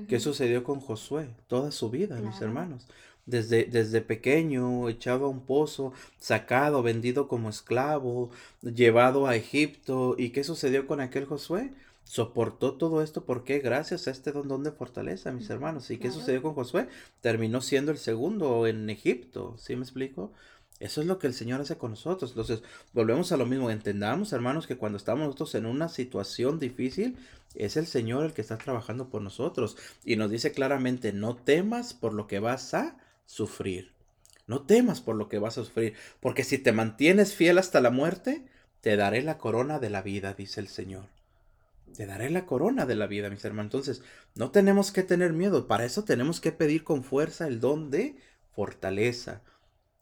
¿Qué sucedió con Josué? Toda su vida, mis hermanos. Desde, desde pequeño, echado a un pozo, sacado, vendido como esclavo, llevado a Egipto. ¿Y qué sucedió con aquel Josué? Soportó todo esto porque gracias a este don, de fortaleza, mis hermanos. ¿Y qué sucedió con Josué? Terminó siendo el segundo en Egipto, ¿sí me explico? Eso es lo que el Señor hace con nosotros. Entonces, volvemos a lo mismo. Entendamos, hermanos, que cuando estamos nosotros en una situación difícil, es el Señor el que está trabajando por nosotros. Y nos dice claramente, no temas por lo que vas a sufrir. No temas por lo que vas a sufrir. Porque si te mantienes fiel hasta la muerte, te daré la corona de la vida, dice el Señor. Te daré la corona de la vida, mis hermanos. Entonces, no tenemos que tener miedo. Para eso tenemos que pedir con fuerza el don de fortaleza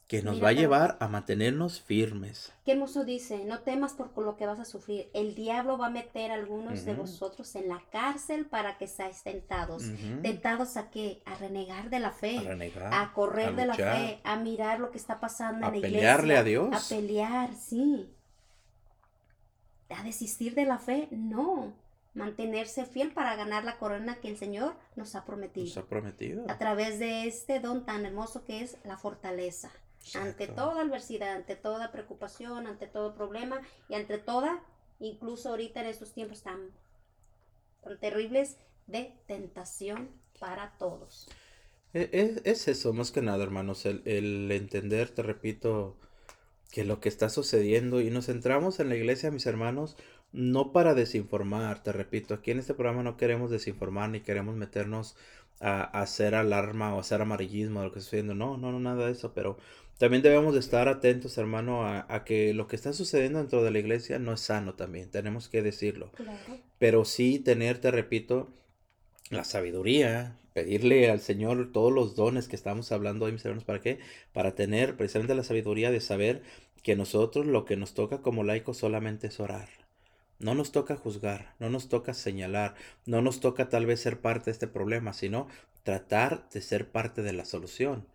que nos va a llevar a mantenernos firmes. ¿Qué hermoso dice? No temas por lo que vas a sufrir. El diablo va a meter a algunos de vosotros en la cárcel para que seáis tentados. ¿Tentados a qué? A renegar de la fe. A, correr de la fe. A mirar lo que está pasando en la iglesia. A pelearle a Dios. A pelear, sí. A desistir de la fe, no. Mantenerse fiel para ganar la corona que el Señor nos ha prometido. Nos ha prometido. A través de este don tan hermoso que es la fortaleza. Ante toda adversidad, ante toda preocupación, ante todo problema y ante toda, incluso ahorita en estos tiempos tan, tan terribles, de tentación para todos. E, e, es, eso, más que nada, hermanos, el, el, entender, te repito, que lo que está sucediendo y nos centramos en la iglesia, mis hermanos, no para desinformar, te repito, aquí en este programa no queremos desinformar ni queremos meternos a, a hacer alarma o hacer amarillismo de lo que está sucediendo, no, no, no, nada de eso, pero también debemos de estar atentos, hermano, a, que lo que está sucediendo dentro de la iglesia no es sano también, tenemos que decirlo. Pero sí tener, te repito, la sabiduría, pedirle al Señor todos los dones que estamos hablando hoy, mis hermanos, ¿para qué? Para tener precisamente la sabiduría de saber que nosotros lo que nos toca como laicos solamente es orar. No nos toca juzgar, no nos toca señalar, no nos toca tal vez ser parte de este problema, sino tratar de ser parte de la solución.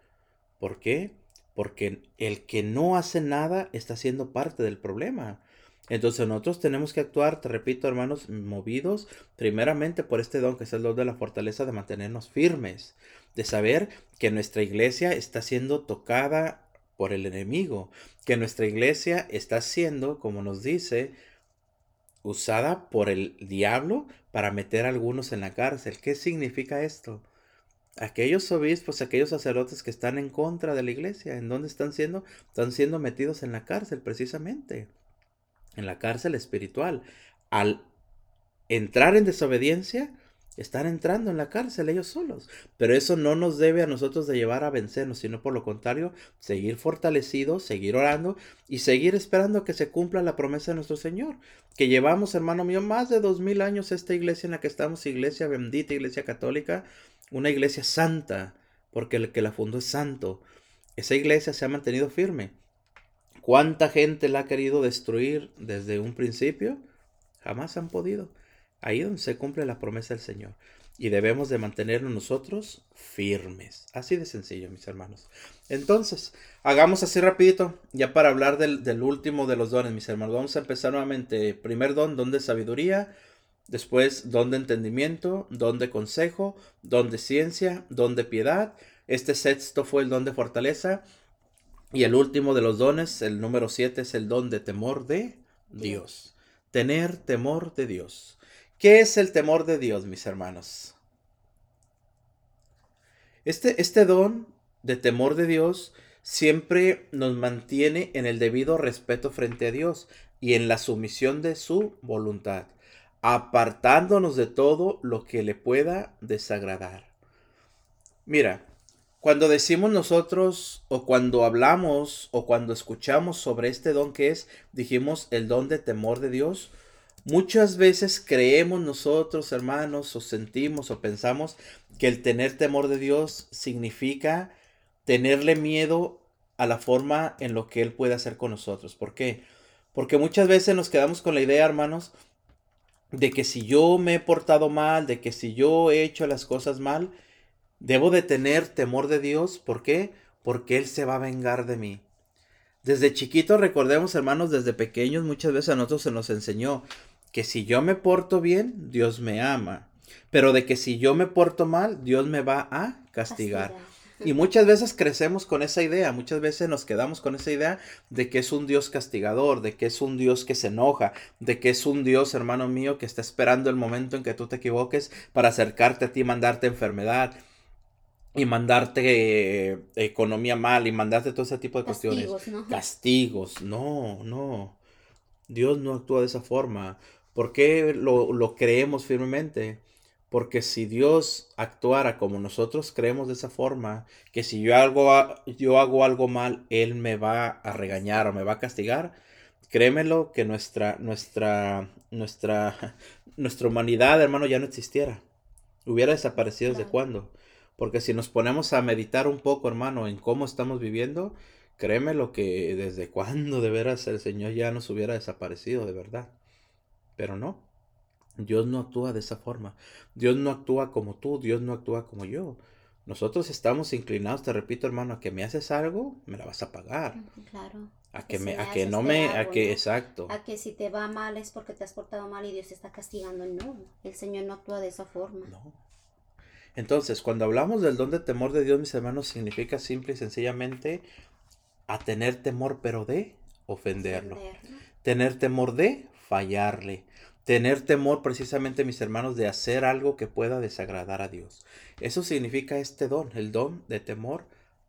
¿Por qué? Porque el que no hace nada está siendo parte del problema. Entonces nosotros tenemos que actuar, te repito hermanos, movidos primeramente por este don que es el don de la fortaleza de mantenernos firmes, de saber que nuestra iglesia está siendo tocada por el enemigo, que nuestra iglesia está siendo, como nos dice, usada por el diablo para meter a algunos en la cárcel. ¿Qué significa esto? Aquellos obispos, aquellos sacerdotes que están en contra de la iglesia, ¿en dónde están siendo? Están siendo metidos en la cárcel precisamente, en la cárcel espiritual. Al entrar en desobediencia, Están entrando en la cárcel ellos solos. Pero eso no nos debe a nosotros de llevar a vencernos, sino por lo contrario, seguir fortalecidos, seguir orando y seguir esperando que se cumpla la promesa de nuestro Señor. Que llevamos, hermano mío, más de dos mil años esta iglesia en la que estamos, iglesia bendita, iglesia católica, una iglesia santa, porque el que la fundó es santo. Esa iglesia se ha mantenido firme. ¿Cuánta gente la ha querido destruir desde un principio? Jamás han podido. Ahí donde se cumple la promesa del Señor. Y debemos de mantenernos nosotros firmes. Así de sencillo, mis hermanos. Entonces, hagamos así rapidito, ya para hablar del, del último de los dones, mis hermanos. Vamos a empezar nuevamente. Primer don, don de sabiduría. Después, don de entendimiento, don de consejo, don de ciencia, don de piedad. Este sexto fue el don de fortaleza. Y el último de los dones, el número siete, es el don de temor de Dios. Tener temor de Dios. ¿Qué es el temor de Dios, mis hermanos? Este, este don de temor de Dios siempre nos mantiene en el debido respeto frente a Dios y en la sumisión de su voluntad, apartándonos de todo lo que le pueda desagradar. Mira, cuando decimos nosotros o cuando hablamos o cuando escuchamos sobre este don que es, dijimos el don de temor de Dios, Muchas veces creemos nosotros, hermanos, o sentimos o pensamos que el tener temor de Dios significa tenerle miedo a la forma en lo que Él puede hacer con nosotros. ¿Por qué? Porque muchas veces nos quedamos con la idea, hermanos, de que si yo me he portado mal, de que si yo he hecho las cosas mal, debo de tener temor de Dios. ¿Por qué? Porque Él se va a vengar de mí. Desde chiquitos, recordemos, hermanos, desde pequeños, muchas veces a nosotros se nos enseñó que si yo me porto bien, Dios me ama. Pero de que si yo me porto mal, Dios me va a castigar. Y muchas veces crecemos con esa idea, muchas veces nos quedamos con esa idea de que es un Dios castigador, de que es un Dios que se enoja, de que es un Dios, hermano mío, que está esperando el momento en que tú te equivoques para acercarte a ti y mandarte enfermedad y mandarte eh, economía mal y mandarte todo ese tipo de cuestiones. ¿no? Castigos, no, no. Dios no actúa de esa forma. ¿Por qué lo, creemos firmemente? Porque si Dios actuara como nosotros creemos de esa forma, que si yo hago, yo hago algo mal, Él me va a regañar o me va a castigar, créemelo que nuestra, nuestra, nuestra, nuestra humanidad, hermano, ya no existiera. Hubiera desaparecido desde cuándo. Porque si nos ponemos a meditar un poco, hermano, en cómo estamos viviendo, créemelo que desde cuándo de veras el Señor ya nos hubiera desaparecido, de verdad. Pero no, Dios no actúa de esa forma. Dios no actúa como tú, Dios no actúa como yo. Nosotros estamos inclinados, te repito, hermano, a que me haces algo, me la vas a pagar. Claro. A que, me, a que no me, a que, exacto. A que si te va mal es porque te has portado mal y Dios te está castigando. No, el Señor no actúa de esa forma. No. Entonces, cuando hablamos del don de temor de Dios, mis hermanos, significa simple y sencillamente a tener temor, pero de ofenderlo. Tener temor de fallarle. Tener temor precisamente, mis hermanos, de hacer algo que pueda desagradar a Dios. Eso significa este don, el don de temor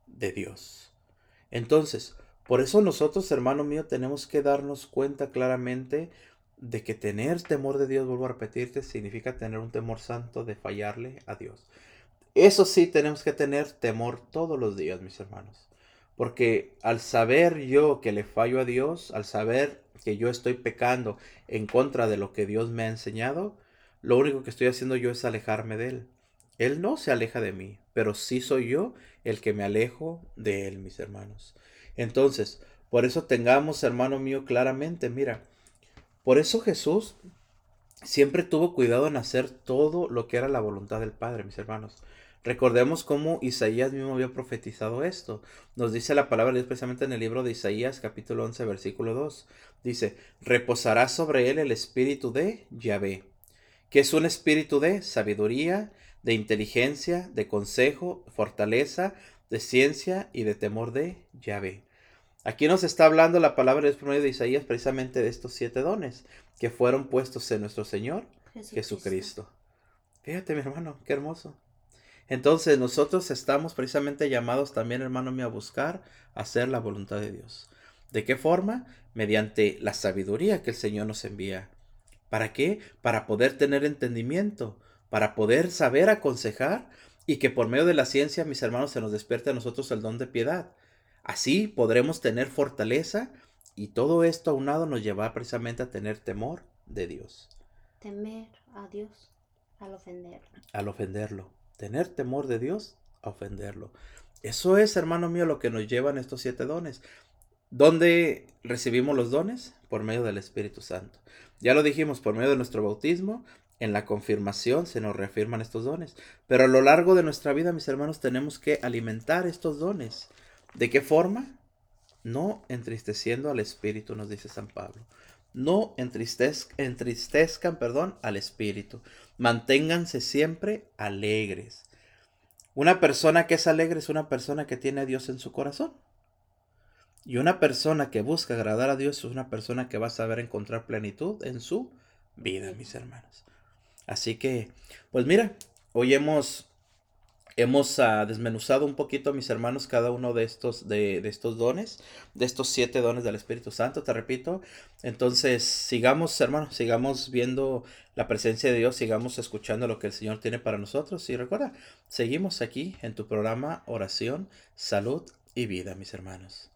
de Dios. Entonces, por eso nosotros, hermano mío, tenemos que darnos cuenta claramente de que tener temor de Dios, vuelvo a repetirte, significa tener un temor santo de fallarle a Dios. Eso sí, tenemos que tener temor todos los días, mis hermanos. Porque al saber yo que le fallo a Dios, al saber que yo estoy pecando en contra de lo que Dios me ha enseñado, lo único que estoy haciendo yo es alejarme de Él. Él no se aleja de mí, pero sí soy yo el que me alejo de Él, mis hermanos. Entonces, por eso tengamos, hermano mío, claramente, mira, por eso Jesús siempre tuvo cuidado en hacer todo lo que era la voluntad del Padre, mis hermanos. Recordemos cómo Isaías mismo había profetizado esto. Nos dice la palabra de Dios precisamente en el libro de Isaías capítulo 11 versículo 2. Dice, reposará sobre él el espíritu de Yahvé, que es un espíritu de sabiduría, de inteligencia, de consejo, fortaleza, de ciencia y de temor de Yahvé. Aquí nos está hablando la palabra de Dios de Isaías precisamente de estos siete dones que fueron puestos en nuestro Señor Jesucristo. Jesucristo. Fíjate mi hermano, qué hermoso. Entonces nosotros estamos precisamente llamados también, hermano mío, a buscar hacer la voluntad de Dios. ¿De qué forma? Mediante la sabiduría que el Señor nos envía. ¿Para qué? Para poder tener entendimiento. para poder saber aconsejar y que por medio de la ciencia, mis hermanos, se nos despierte a nosotros el don de piedad. Así podremos tener fortaleza y todo esto aunado nos lleva precisamente a tener temor de Dios. Temer a Dios al ofenderlo. Al ofenderlo. Tener temor de Dios a ofenderlo. Eso es, hermano mío, lo que nos llevan estos siete dones. ¿Dónde recibimos los dones? Por medio del Espíritu Santo. Ya lo dijimos, por medio de nuestro bautismo, en la confirmación se nos reafirman estos dones. Pero a lo largo de nuestra vida, mis hermanos, tenemos que alimentar estos dones. ¿De qué forma? No entristeciendo al Espíritu, nos dice San Pablo. No entristezcan, perdón, al Espíritu. Manténganse siempre alegres. Una persona que es alegre es una persona que tiene a Dios en su corazón. Y una persona que busca agradar a Dios es una persona que va a saber encontrar plenitud en su vida, mis hermanos. Así que, pues mira, hoy hemos Hemos ah, desmenuzado un poquito, mis hermanos, cada uno de estos, de, de, estos dones, de estos siete dones del Espíritu Santo, te repito. Entonces, sigamos, hermanos, sigamos viendo la presencia de Dios, sigamos escuchando lo que el Señor tiene para nosotros. Y recuerda, seguimos aquí en tu programa Oración, Salud y Vida, mis hermanos.